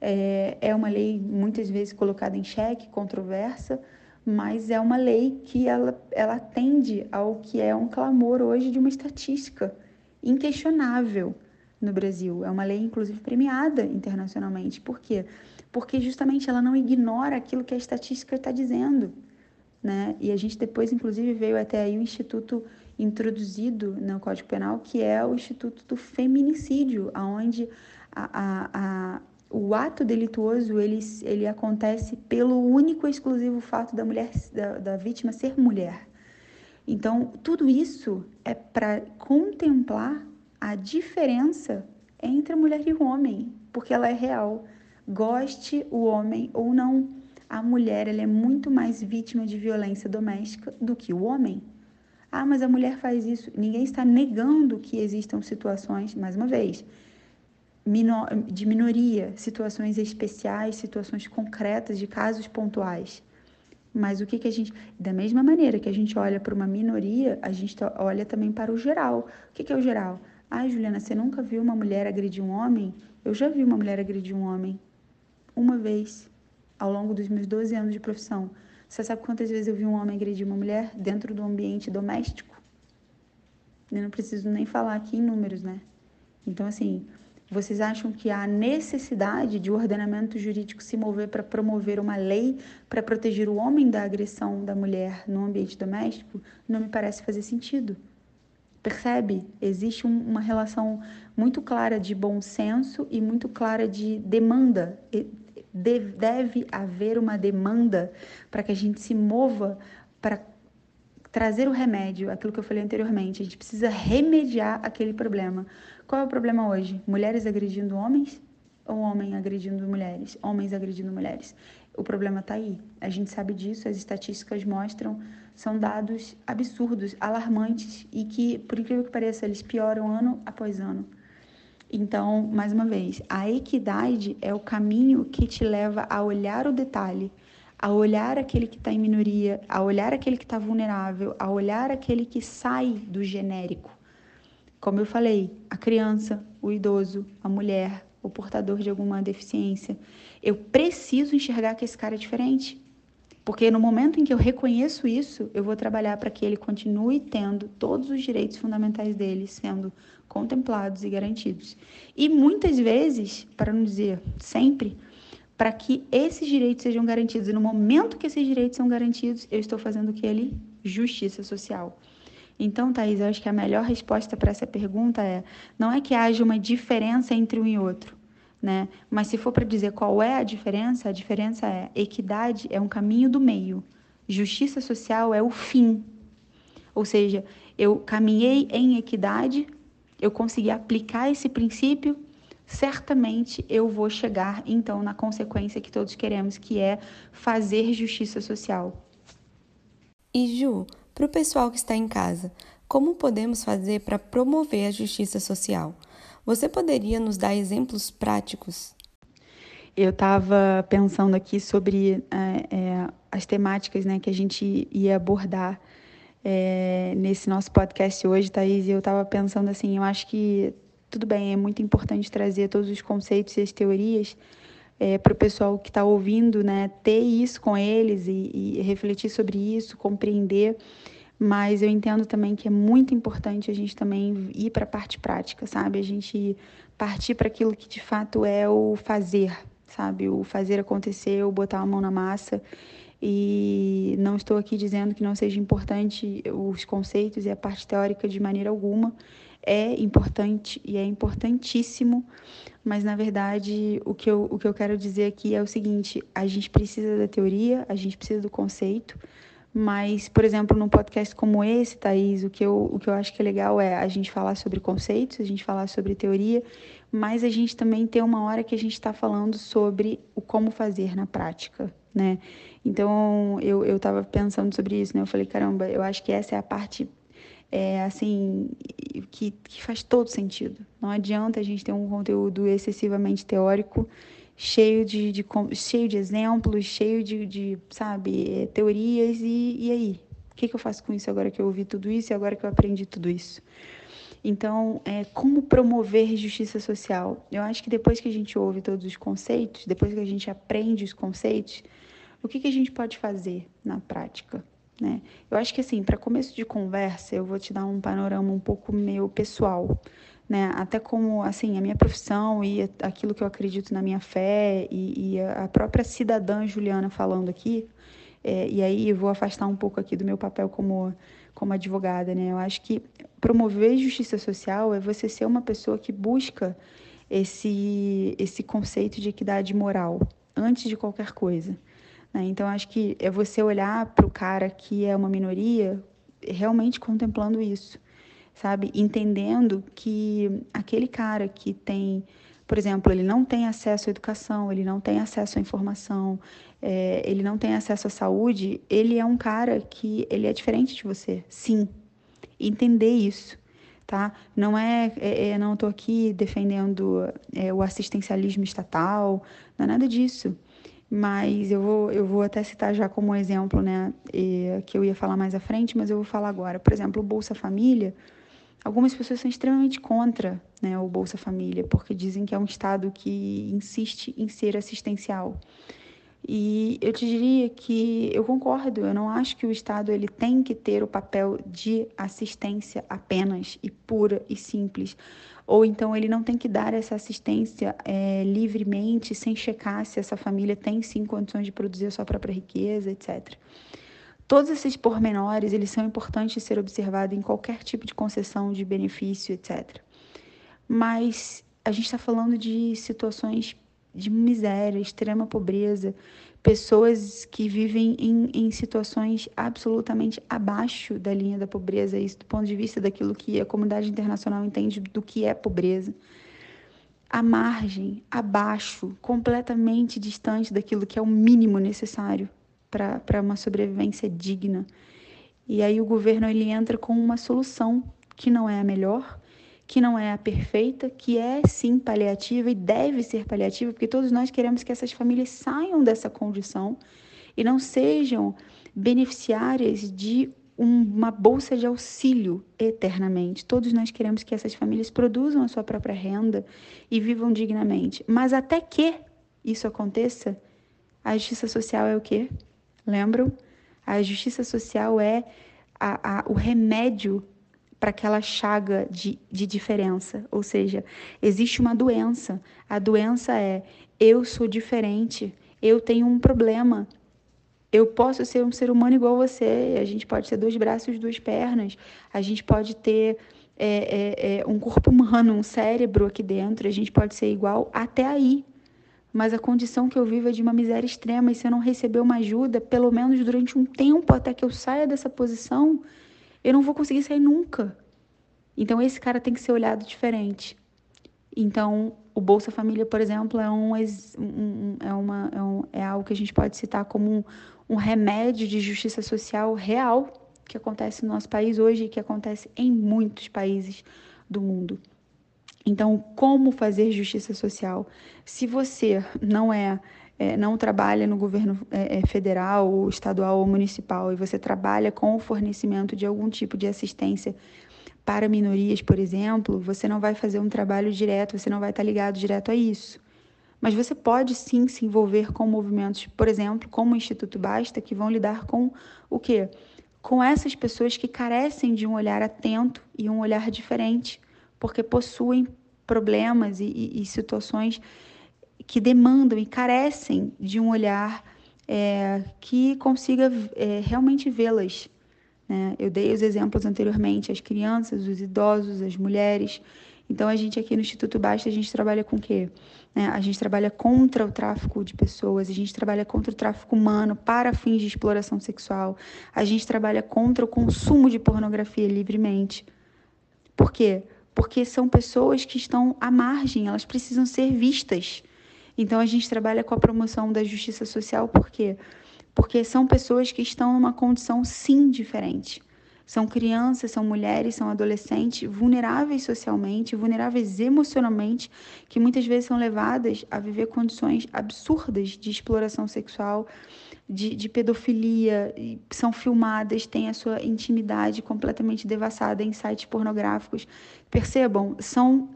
É, é uma lei muitas vezes colocada em xeque, controversa, mas é uma lei que ela, ela atende ao que é um clamor hoje de uma estatística inquestionável no Brasil. É uma lei, inclusive, premiada internacionalmente. Por quê? Porque justamente ela não ignora aquilo que a estatística está dizendo. Né? E a gente depois, inclusive, veio até aí o Instituto introduzido no Código Penal, que é o Instituto do Feminicídio, onde a, a, a, o ato delituoso ele, ele acontece pelo único e exclusivo fato da mulher da, da vítima ser mulher. Então, tudo isso é para contemplar a diferença entre a mulher e o homem, porque ela é real. Goste o homem ou não, a mulher ela é muito mais vítima de violência doméstica do que o homem. Ah, mas a mulher faz isso. Ninguém está negando que existam situações, mais uma vez, de minoria, situações especiais, situações concretas, de casos pontuais. Mas o que, que a gente. Da mesma maneira que a gente olha para uma minoria, a gente olha também para o geral. O que, que é o geral? Ah, Juliana, você nunca viu uma mulher agredir um homem? Eu já vi uma mulher agredir um homem. Uma vez, ao longo dos meus 12 anos de profissão. Você sabe quantas vezes eu vi um homem agredir uma mulher dentro do ambiente doméstico? Eu não preciso nem falar aqui em números, né? Então, assim, vocês acham que há necessidade de o ordenamento jurídico se mover para promover uma lei para proteger o homem da agressão da mulher no ambiente doméstico? Não me parece fazer sentido. Percebe? Existe um, uma relação muito clara de bom senso e muito clara de demanda deve haver uma demanda para que a gente se mova para trazer o remédio, aquilo que eu falei anteriormente. A gente precisa remediar aquele problema. Qual é o problema hoje? Mulheres agredindo homens ou homem agredindo mulheres? Homens agredindo mulheres. O problema está aí. A gente sabe disso, as estatísticas mostram, são dados absurdos, alarmantes e que, por incrível que pareça, eles pioram ano após ano. Então, mais uma vez, a equidade é o caminho que te leva a olhar o detalhe, a olhar aquele que está em minoria, a olhar aquele que está vulnerável, a olhar aquele que sai do genérico. Como eu falei, a criança, o idoso, a mulher, o portador de alguma deficiência. Eu preciso enxergar que esse cara é diferente. Porque no momento em que eu reconheço isso, eu vou trabalhar para que ele continue tendo todos os direitos fundamentais dele sendo contemplados e garantidos. E muitas vezes, para não dizer sempre, para que esses direitos sejam garantidos. E no momento que esses direitos são garantidos, eu estou fazendo o que ele? Justiça social. Então, Thaís, eu acho que a melhor resposta para essa pergunta é: não é que haja uma diferença entre um e outro, né? Mas se for para dizer qual é a diferença, a diferença é equidade é um caminho do meio, justiça social é o fim. Ou seja, eu caminhei em equidade, eu consegui aplicar esse princípio, certamente eu vou chegar então na consequência que todos queremos, que é fazer justiça social. E Ju, para o pessoal que está em casa, como podemos fazer para promover a justiça social? Você poderia nos dar exemplos práticos? Eu estava pensando aqui sobre é, é, as temáticas né, que a gente ia abordar é, nesse nosso podcast hoje, Thaís, eu estava pensando assim, eu acho que tudo bem, é muito importante trazer todos os conceitos e as teorias é, para o pessoal que está ouvindo, né, ter isso com eles e, e refletir sobre isso, compreender mas eu entendo também que é muito importante a gente também ir para a parte prática, sabe? A gente partir para aquilo que de fato é o fazer, sabe? O fazer acontecer, o botar a mão na massa. E não estou aqui dizendo que não seja importante os conceitos e a parte teórica de maneira alguma. É importante e é importantíssimo, mas na verdade o que eu, o que eu quero dizer aqui é o seguinte: a gente precisa da teoria, a gente precisa do conceito, mas, por exemplo, num podcast como esse, Thaís, o que, eu, o que eu acho que é legal é a gente falar sobre conceitos, a gente falar sobre teoria, mas a gente também ter uma hora que a gente está falando sobre o como fazer na prática, né? Então, eu, eu tava pensando sobre isso, né? Eu falei, caramba, eu acho que essa é a parte, é, assim, que, que faz todo sentido. Não adianta a gente ter um conteúdo excessivamente teórico cheio de, de, cheio de exemplos, cheio de, de sabe, eh, teorias. E, e aí? O que, que eu faço com isso agora que eu ouvi tudo isso e agora que eu aprendi tudo isso? Então, é, como promover justiça social? Eu acho que depois que a gente ouve todos os conceitos, depois que a gente aprende os conceitos, o que, que a gente pode fazer na prática? Né? Eu acho que, assim, para começo de conversa, eu vou te dar um panorama um pouco meu pessoal né? Até como, assim, a minha profissão e aquilo que eu acredito na minha fé e, e a própria cidadã Juliana falando aqui, é, e aí eu vou afastar um pouco aqui do meu papel como, como advogada, né? Eu acho que promover justiça social é você ser uma pessoa que busca esse, esse conceito de equidade moral antes de qualquer coisa. Né? Então, acho que é você olhar para o cara que é uma minoria realmente contemplando isso sabe? Entendendo que aquele cara que tem, por exemplo, ele não tem acesso à educação, ele não tem acesso à informação, é, ele não tem acesso à saúde, ele é um cara que ele é diferente de você, sim. Entender isso, tá? Não é, é, é não estou aqui defendendo é, o assistencialismo estatal, não é nada disso. Mas eu vou, eu vou até citar já como exemplo, né, que eu ia falar mais à frente, mas eu vou falar agora. Por exemplo, o Bolsa Família, Algumas pessoas são extremamente contra né, o Bolsa Família, porque dizem que é um Estado que insiste em ser assistencial. E eu te diria que eu concordo, eu não acho que o Estado ele tem que ter o papel de assistência apenas e pura e simples. Ou então ele não tem que dar essa assistência é, livremente, sem checar se essa família tem sim condições de produzir a sua própria riqueza, etc. Todos esses pormenores, eles são importantes de ser observados em qualquer tipo de concessão de benefício, etc. Mas a gente está falando de situações de miséria, extrema pobreza, pessoas que vivem em, em, situações absolutamente abaixo da linha da pobreza, isso do ponto de vista daquilo que a comunidade internacional entende do que é pobreza. À margem, abaixo, completamente distante daquilo que é o mínimo necessário para uma sobrevivência digna. E aí o governo ele entra com uma solução que não é a melhor, que não é a perfeita, que é sim paliativa e deve ser paliativa, porque todos nós queremos que essas famílias saiam dessa condição e não sejam beneficiárias de uma bolsa de auxílio eternamente. Todos nós queremos que essas famílias produzam a sua própria renda e vivam dignamente. Mas até que isso aconteça, a justiça social é o quê? Lembram? A justiça social é a, a, o remédio para aquela chaga de, de diferença. Ou seja, existe uma doença. A doença é eu sou diferente, eu tenho um problema. Eu posso ser um ser humano igual a você. A gente pode ter dois braços, duas pernas. A gente pode ter é, é, é, um corpo humano, um cérebro aqui dentro. A gente pode ser igual até aí. Mas a condição que eu vivo é de uma miséria extrema. E se eu não receber uma ajuda, pelo menos durante um tempo até que eu saia dessa posição, eu não vou conseguir sair nunca. Então esse cara tem que ser olhado diferente. Então o Bolsa Família, por exemplo, é, um, é, uma, é, um, é algo que a gente pode citar como um, um remédio de justiça social real que acontece no nosso país hoje e que acontece em muitos países do mundo. Então, como fazer justiça social? Se você não é é, não trabalha no governo é, é, federal, estadual ou municipal e você trabalha com o fornecimento de algum tipo de assistência para minorias, por exemplo, você não vai fazer um trabalho direto, você não vai estar ligado direto a isso. Mas você pode sim se envolver com movimentos, por exemplo, como o Instituto Basta, que vão lidar com o quê? Com essas pessoas que carecem de um olhar atento e um olhar diferente, porque possuem problemas e, e, e situações que demandam e carecem de um olhar é, que consiga é, realmente vê-las. Né? Eu dei os exemplos anteriormente, as crianças, os idosos, as mulheres. Então, a gente aqui no Instituto Basta, a gente trabalha com o quê? Né? A gente trabalha contra o tráfico de pessoas, a gente trabalha contra o tráfico humano para fins de exploração sexual, a gente trabalha contra o consumo de pornografia livremente. Por quê? Porque são pessoas que estão à margem, elas precisam ser vistas. Então a gente trabalha com a promoção da justiça social por quê? Porque são pessoas que estão numa condição sim diferente. São crianças, são mulheres, são adolescentes vulneráveis socialmente, vulneráveis emocionalmente, que muitas vezes são levadas a viver condições absurdas de exploração sexual, de, de pedofilia, são filmadas, têm a sua intimidade completamente devassada em sites pornográficos. Percebam, são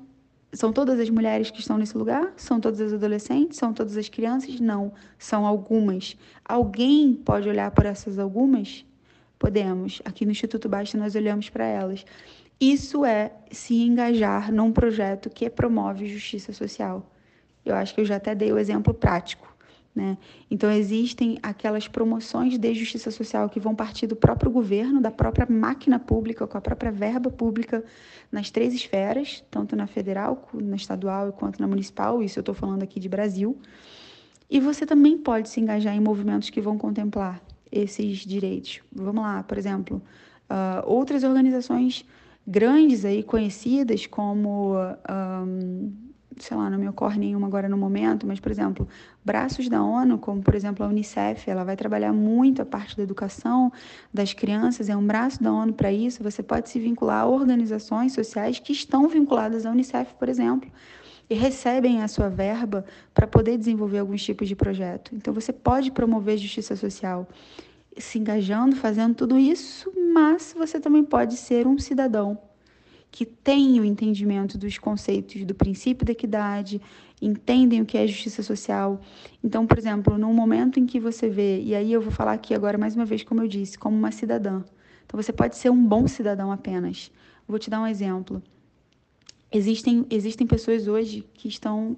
são todas as mulheres que estão nesse lugar? São todas as adolescentes? São todas as crianças? Não, são algumas. Alguém pode olhar por essas algumas? Podemos. Aqui no Instituto Basta nós olhamos para elas. Isso é se engajar num projeto que promove justiça social. Eu acho que eu já até dei o exemplo prático. Né? Então, existem aquelas promoções de justiça social que vão partir do próprio governo, da própria máquina pública, com a própria verba pública, nas três esferas, tanto na federal, na estadual quanto na municipal. Isso eu estou falando aqui de Brasil. E você também pode se engajar em movimentos que vão contemplar esses direitos. Vamos lá, por exemplo, uh, outras organizações grandes aí conhecidas como um, sei lá, não me ocorre nenhuma agora no momento, mas, por exemplo, braços da ONU, como, por exemplo, a Unicef, ela vai trabalhar muito a parte da educação das crianças, é um braço da ONU para isso. Você pode se vincular a organizações sociais que estão vinculadas à Unicef, por exemplo, e recebem a sua verba para poder desenvolver alguns tipos de projeto. Então, você pode promover justiça social se engajando, fazendo tudo isso, mas você também pode ser um cidadão que têm o entendimento dos conceitos do princípio da equidade, entendem o que é justiça social. Então, por exemplo, no momento em que você vê, e aí eu vou falar aqui agora mais uma vez, como eu disse, como uma cidadã. Então, você pode ser um bom cidadão apenas. Vou te dar um exemplo. Existem, existem pessoas hoje que estão,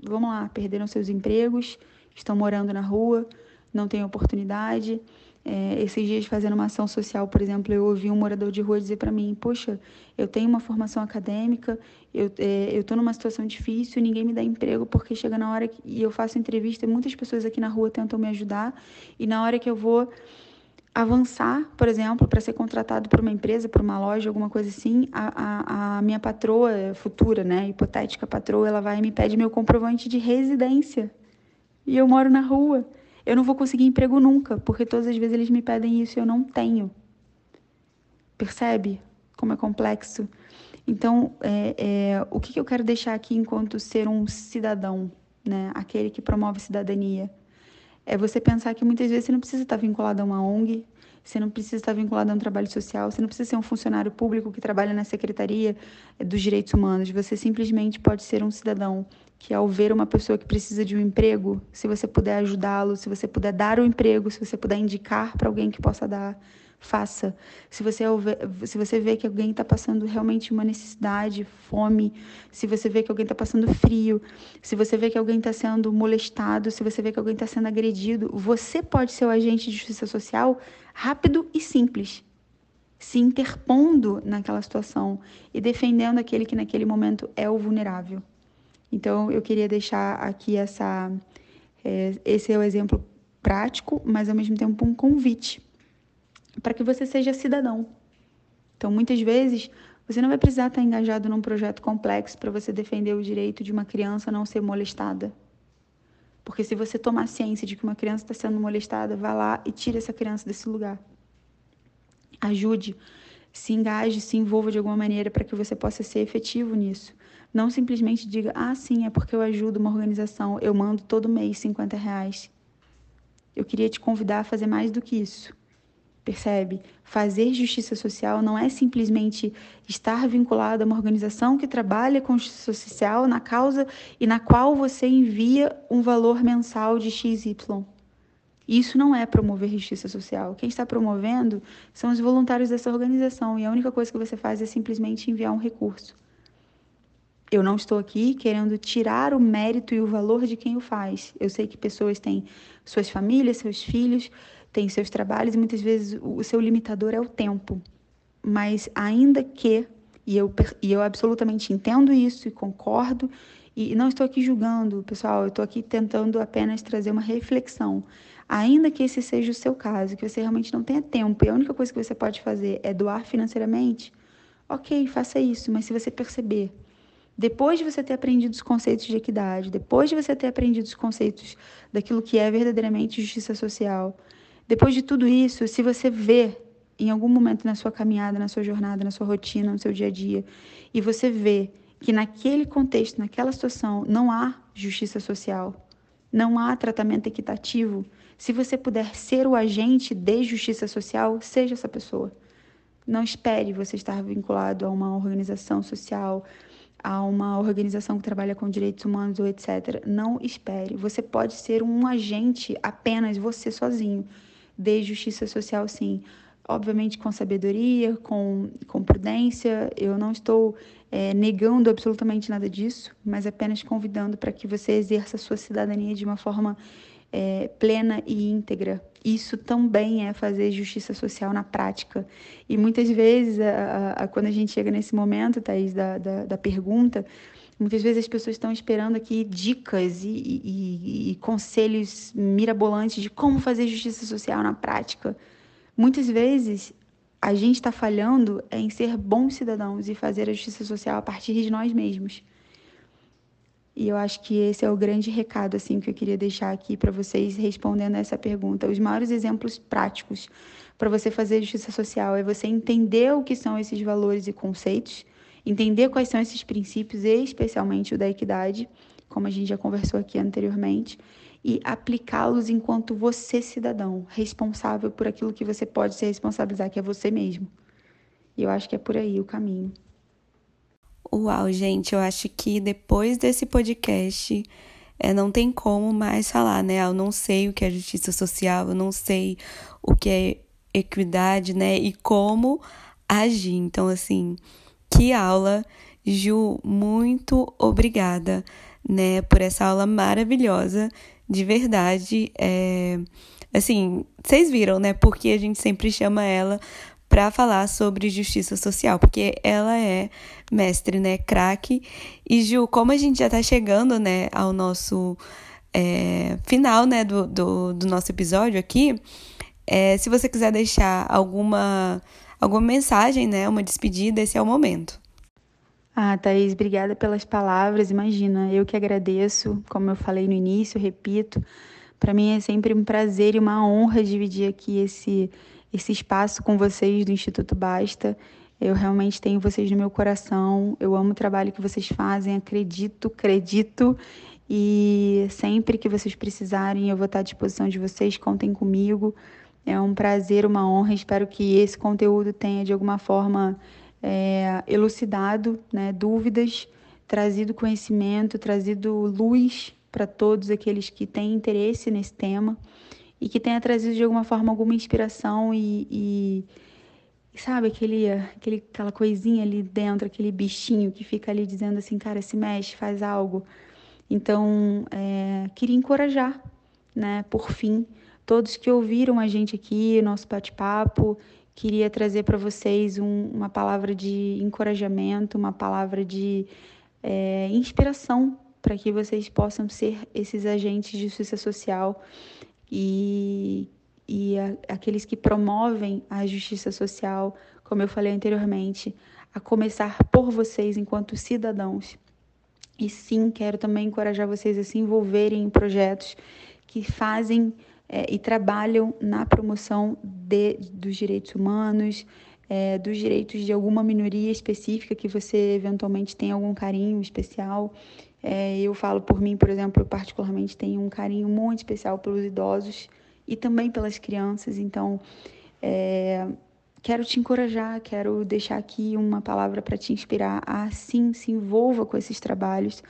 vamos lá, perderam seus empregos, estão morando na rua, não têm oportunidade, é, esses dias, fazendo uma ação social, por exemplo, eu ouvi um morador de rua dizer para mim: Poxa, eu tenho uma formação acadêmica, eu é, estou numa situação difícil, ninguém me dá emprego porque chega na hora que e eu faço entrevista muitas pessoas aqui na rua tentam me ajudar, e na hora que eu vou avançar, por exemplo, para ser contratado por uma empresa, por uma loja, alguma coisa assim, a, a, a minha patroa futura, né, hipotética patroa, ela vai e me pede meu comprovante de residência. E eu moro na rua eu não vou conseguir emprego nunca, porque todas as vezes eles me pedem isso e eu não tenho. Percebe? como é complexo. Então, é, é, o que, que eu quero deixar aqui enquanto ser um cidadão, né? Aquele que promove cidadania. É você pensar que muitas vezes você não precisa estar vinculado a uma ONG, você não precisa estar vinculado a um trabalho social, você não precisa ser um funcionário público que trabalha na Secretaria dos Direitos Humanos. Você simplesmente pode ser um cidadão que, ao ver uma pessoa que precisa de um emprego, se você puder ajudá-lo, se você puder dar o um emprego, se você puder indicar para alguém que possa dar, faça. Se você, se você vê que alguém está passando realmente uma necessidade, fome, se você vê que alguém está passando frio, se você vê que alguém está sendo molestado, se você vê que alguém está sendo agredido, você pode ser o agente de justiça social rápido e simples, se interpondo naquela situação e defendendo aquele que naquele momento é o vulnerável. Então, eu queria deixar aqui essa, é, esse é o exemplo prático, mas ao mesmo tempo um convite para que você seja cidadão. Então, muitas vezes, você não vai precisar estar engajado num projeto complexo para você defender o direito de uma criança não ser molestada. Porque se você tomar ciência de que uma criança está sendo molestada, vá lá e tire essa criança desse lugar. Ajude, se engaje, se envolva de alguma maneira para que você possa ser efetivo nisso. Não simplesmente diga, ah, sim, é porque eu ajudo uma organização, eu mando todo mês 50 reais. Eu queria te convidar a fazer mais do que isso. Percebe? Fazer justiça social não é simplesmente estar vinculado a uma organização que trabalha com justiça social na causa e na qual você envia um valor mensal de XY. Isso não é promover justiça social. Quem está promovendo são os voluntários dessa organização e a única coisa que você faz é simplesmente enviar um recurso. Eu não estou aqui querendo tirar o mérito e o valor de quem o faz. Eu sei que pessoas têm suas famílias, seus filhos, tem seus trabalhos e muitas vezes o seu limitador é o tempo. Mas ainda que, e eu, e eu absolutamente entendo isso e concordo, e não estou aqui julgando, pessoal, eu estou aqui tentando apenas trazer uma reflexão. Ainda que esse seja o seu caso, que você realmente não tenha tempo e a única coisa que você pode fazer é doar financeiramente, ok, faça isso, mas se você perceber depois de você ter aprendido os conceitos de equidade, depois de você ter aprendido os conceitos daquilo que é verdadeiramente justiça social, depois de tudo isso, se você vê em algum momento na sua caminhada, na sua jornada, na sua rotina, no seu dia a dia, e você vê que naquele contexto, naquela situação, não há justiça social, não há tratamento equitativo, se você puder ser o agente de justiça social, seja essa pessoa. Não espere você estar vinculado a uma organização social, a uma organização que trabalha com direitos humanos ou etc. Não espere. Você pode ser um agente apenas você sozinho de justiça social, sim. Obviamente com sabedoria, com, com prudência. Eu não estou é, negando absolutamente nada disso, mas apenas convidando para que você exerça a sua cidadania de uma forma é, plena e íntegra. Isso também é fazer justiça social na prática. E muitas vezes, a, a, quando a gente chega nesse momento, Thaís, da, da, da pergunta, Muitas vezes as pessoas estão esperando aqui dicas e, e, e, conselhos mirabolantes de como fazer justiça social na prática. Muitas vezes a gente está falhando em ser bons cidadãos e fazer a justiça social a partir de nós mesmos. E eu acho que esse é o grande recado assim que eu queria deixar aqui para vocês respondendo essa pergunta. Os maiores exemplos práticos para você fazer justiça social é você entender o que são esses valores e conceitos entender quais são esses princípios, especialmente o da equidade, como a gente já conversou aqui anteriormente, e aplicá-los enquanto você, cidadão, responsável por aquilo que você pode se responsabilizar, que é você mesmo. E eu acho que é por aí o caminho. Uau, gente, eu acho que depois desse podcast é, não tem como mais falar, né? Eu não sei o que é justiça social, eu não sei o que é equidade, né? E como agir. Então, assim, que aula, Ju, muito obrigada, né, por essa aula maravilhosa, de verdade. É, assim, vocês viram, né, porque a gente sempre chama ela para falar sobre justiça social, porque ela é mestre, né, craque. E Ju, como a gente já tá chegando, né, ao nosso é, final, né, do, do, do, nosso episódio aqui, é, se você quiser deixar alguma alguma mensagem, né? Uma despedida, esse é o momento. Ah, Thaís, obrigada pelas palavras. Imagina, eu que agradeço, como eu falei no início, repito, para mim é sempre um prazer e uma honra dividir aqui esse, esse espaço com vocês do Instituto Basta. Eu realmente tenho vocês no meu coração. Eu amo o trabalho que vocês fazem, acredito, acredito. E sempre que vocês precisarem, eu vou estar à disposição de vocês. Contem comigo. É um prazer, uma honra. Espero que esse conteúdo tenha de alguma forma é, elucidado né, dúvidas, trazido conhecimento, trazido luz para todos aqueles que têm interesse nesse tema e que tenha trazido de alguma forma alguma inspiração e, e sabe aquele, aquele aquela coisinha ali dentro, aquele bichinho que fica ali dizendo assim, cara, se mexe, faz algo. Então, é, queria encorajar, né? Por fim, todos que ouviram a gente aqui, nosso bate-papo, queria trazer para vocês um, uma palavra de encorajamento, uma palavra de é, inspiração para que vocês possam ser esses agentes de justiça social e, e a, aqueles que promovem a justiça social, como eu falei anteriormente, a começar por vocês enquanto cidadãos. E sim, quero também encorajar vocês a se envolverem em projetos que fazem é, e trabalham na promoção de, dos direitos humanos, é, dos direitos de alguma minoria específica que você eventualmente tem algum carinho especial. É, eu falo por mim, por exemplo, eu particularmente tenho um carinho muito especial pelos idosos e também pelas crianças. Então, é, quero te encorajar, quero deixar aqui uma palavra para te inspirar a sim se envolva com esses trabalhos.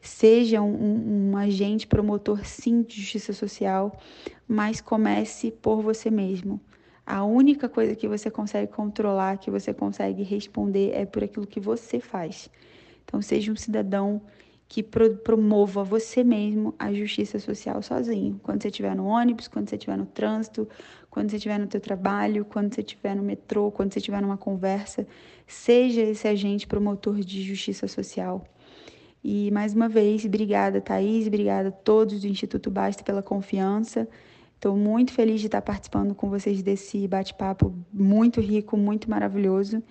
Seja um, um agente promotor, sim, de justiça social, mas comece por você mesmo. A única coisa que você consegue controlar, que você consegue responder, é por aquilo que você faz. Então, seja um cidadão que promova você mesmo a justiça social sozinho. Quando você estiver no ônibus, quando você estiver no trânsito, quando você estiver no teu trabalho, quando você estiver no metrô, quando você estiver numa conversa, seja esse agente promotor de justiça social. E mais uma vez, obrigada, Thaís, obrigada a todos do Instituto Basta pela confiança. Estou muito feliz de estar participando com vocês desse bate-papo muito rico, muito maravilhoso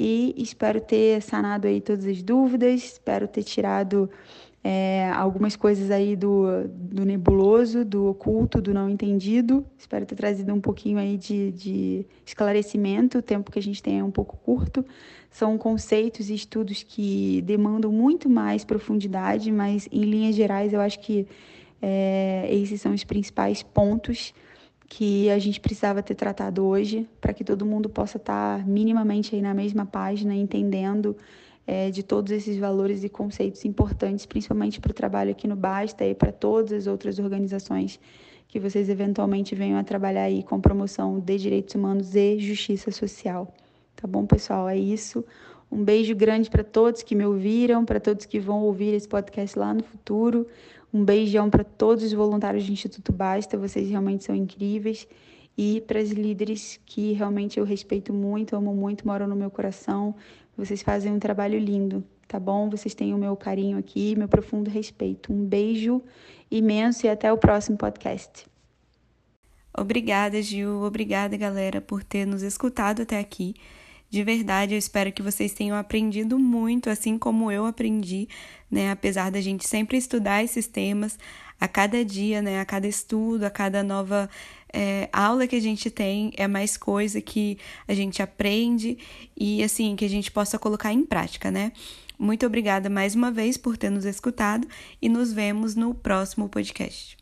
e espero ter sanado aí todas as dúvidas, espero ter tirado é, algumas coisas aí do, do nebuloso, do oculto, do não entendido. Espero ter trazido um pouquinho aí de, de esclarecimento. O tempo que a gente tem é um pouco curto. São conceitos e estudos que demandam muito mais profundidade, mas em linhas gerais eu acho que é, esses são os principais pontos que a gente precisava ter tratado hoje, para que todo mundo possa estar tá minimamente aí na mesma página, entendendo é, de todos esses valores e conceitos importantes, principalmente para o trabalho aqui no Basta e para todas as outras organizações que vocês eventualmente venham a trabalhar aí com promoção de direitos humanos e justiça social. Tá bom, pessoal? É isso. Um beijo grande para todos que me ouviram, para todos que vão ouvir esse podcast lá no futuro. Um beijão para todos os voluntários do Instituto Basta, vocês realmente são incríveis. E para as líderes que realmente eu respeito muito, amo muito, moram no meu coração. Vocês fazem um trabalho lindo, tá bom? Vocês têm o meu carinho aqui, meu profundo respeito. Um beijo imenso e até o próximo podcast. Obrigada, Gil. Obrigada, galera, por ter nos escutado até aqui. De verdade, eu espero que vocês tenham aprendido muito, assim como eu aprendi, né? Apesar da gente sempre estudar esses temas a cada dia, né? A cada estudo, a cada nova é, aula que a gente tem, é mais coisa que a gente aprende e, assim, que a gente possa colocar em prática, né? Muito obrigada mais uma vez por ter nos escutado e nos vemos no próximo podcast.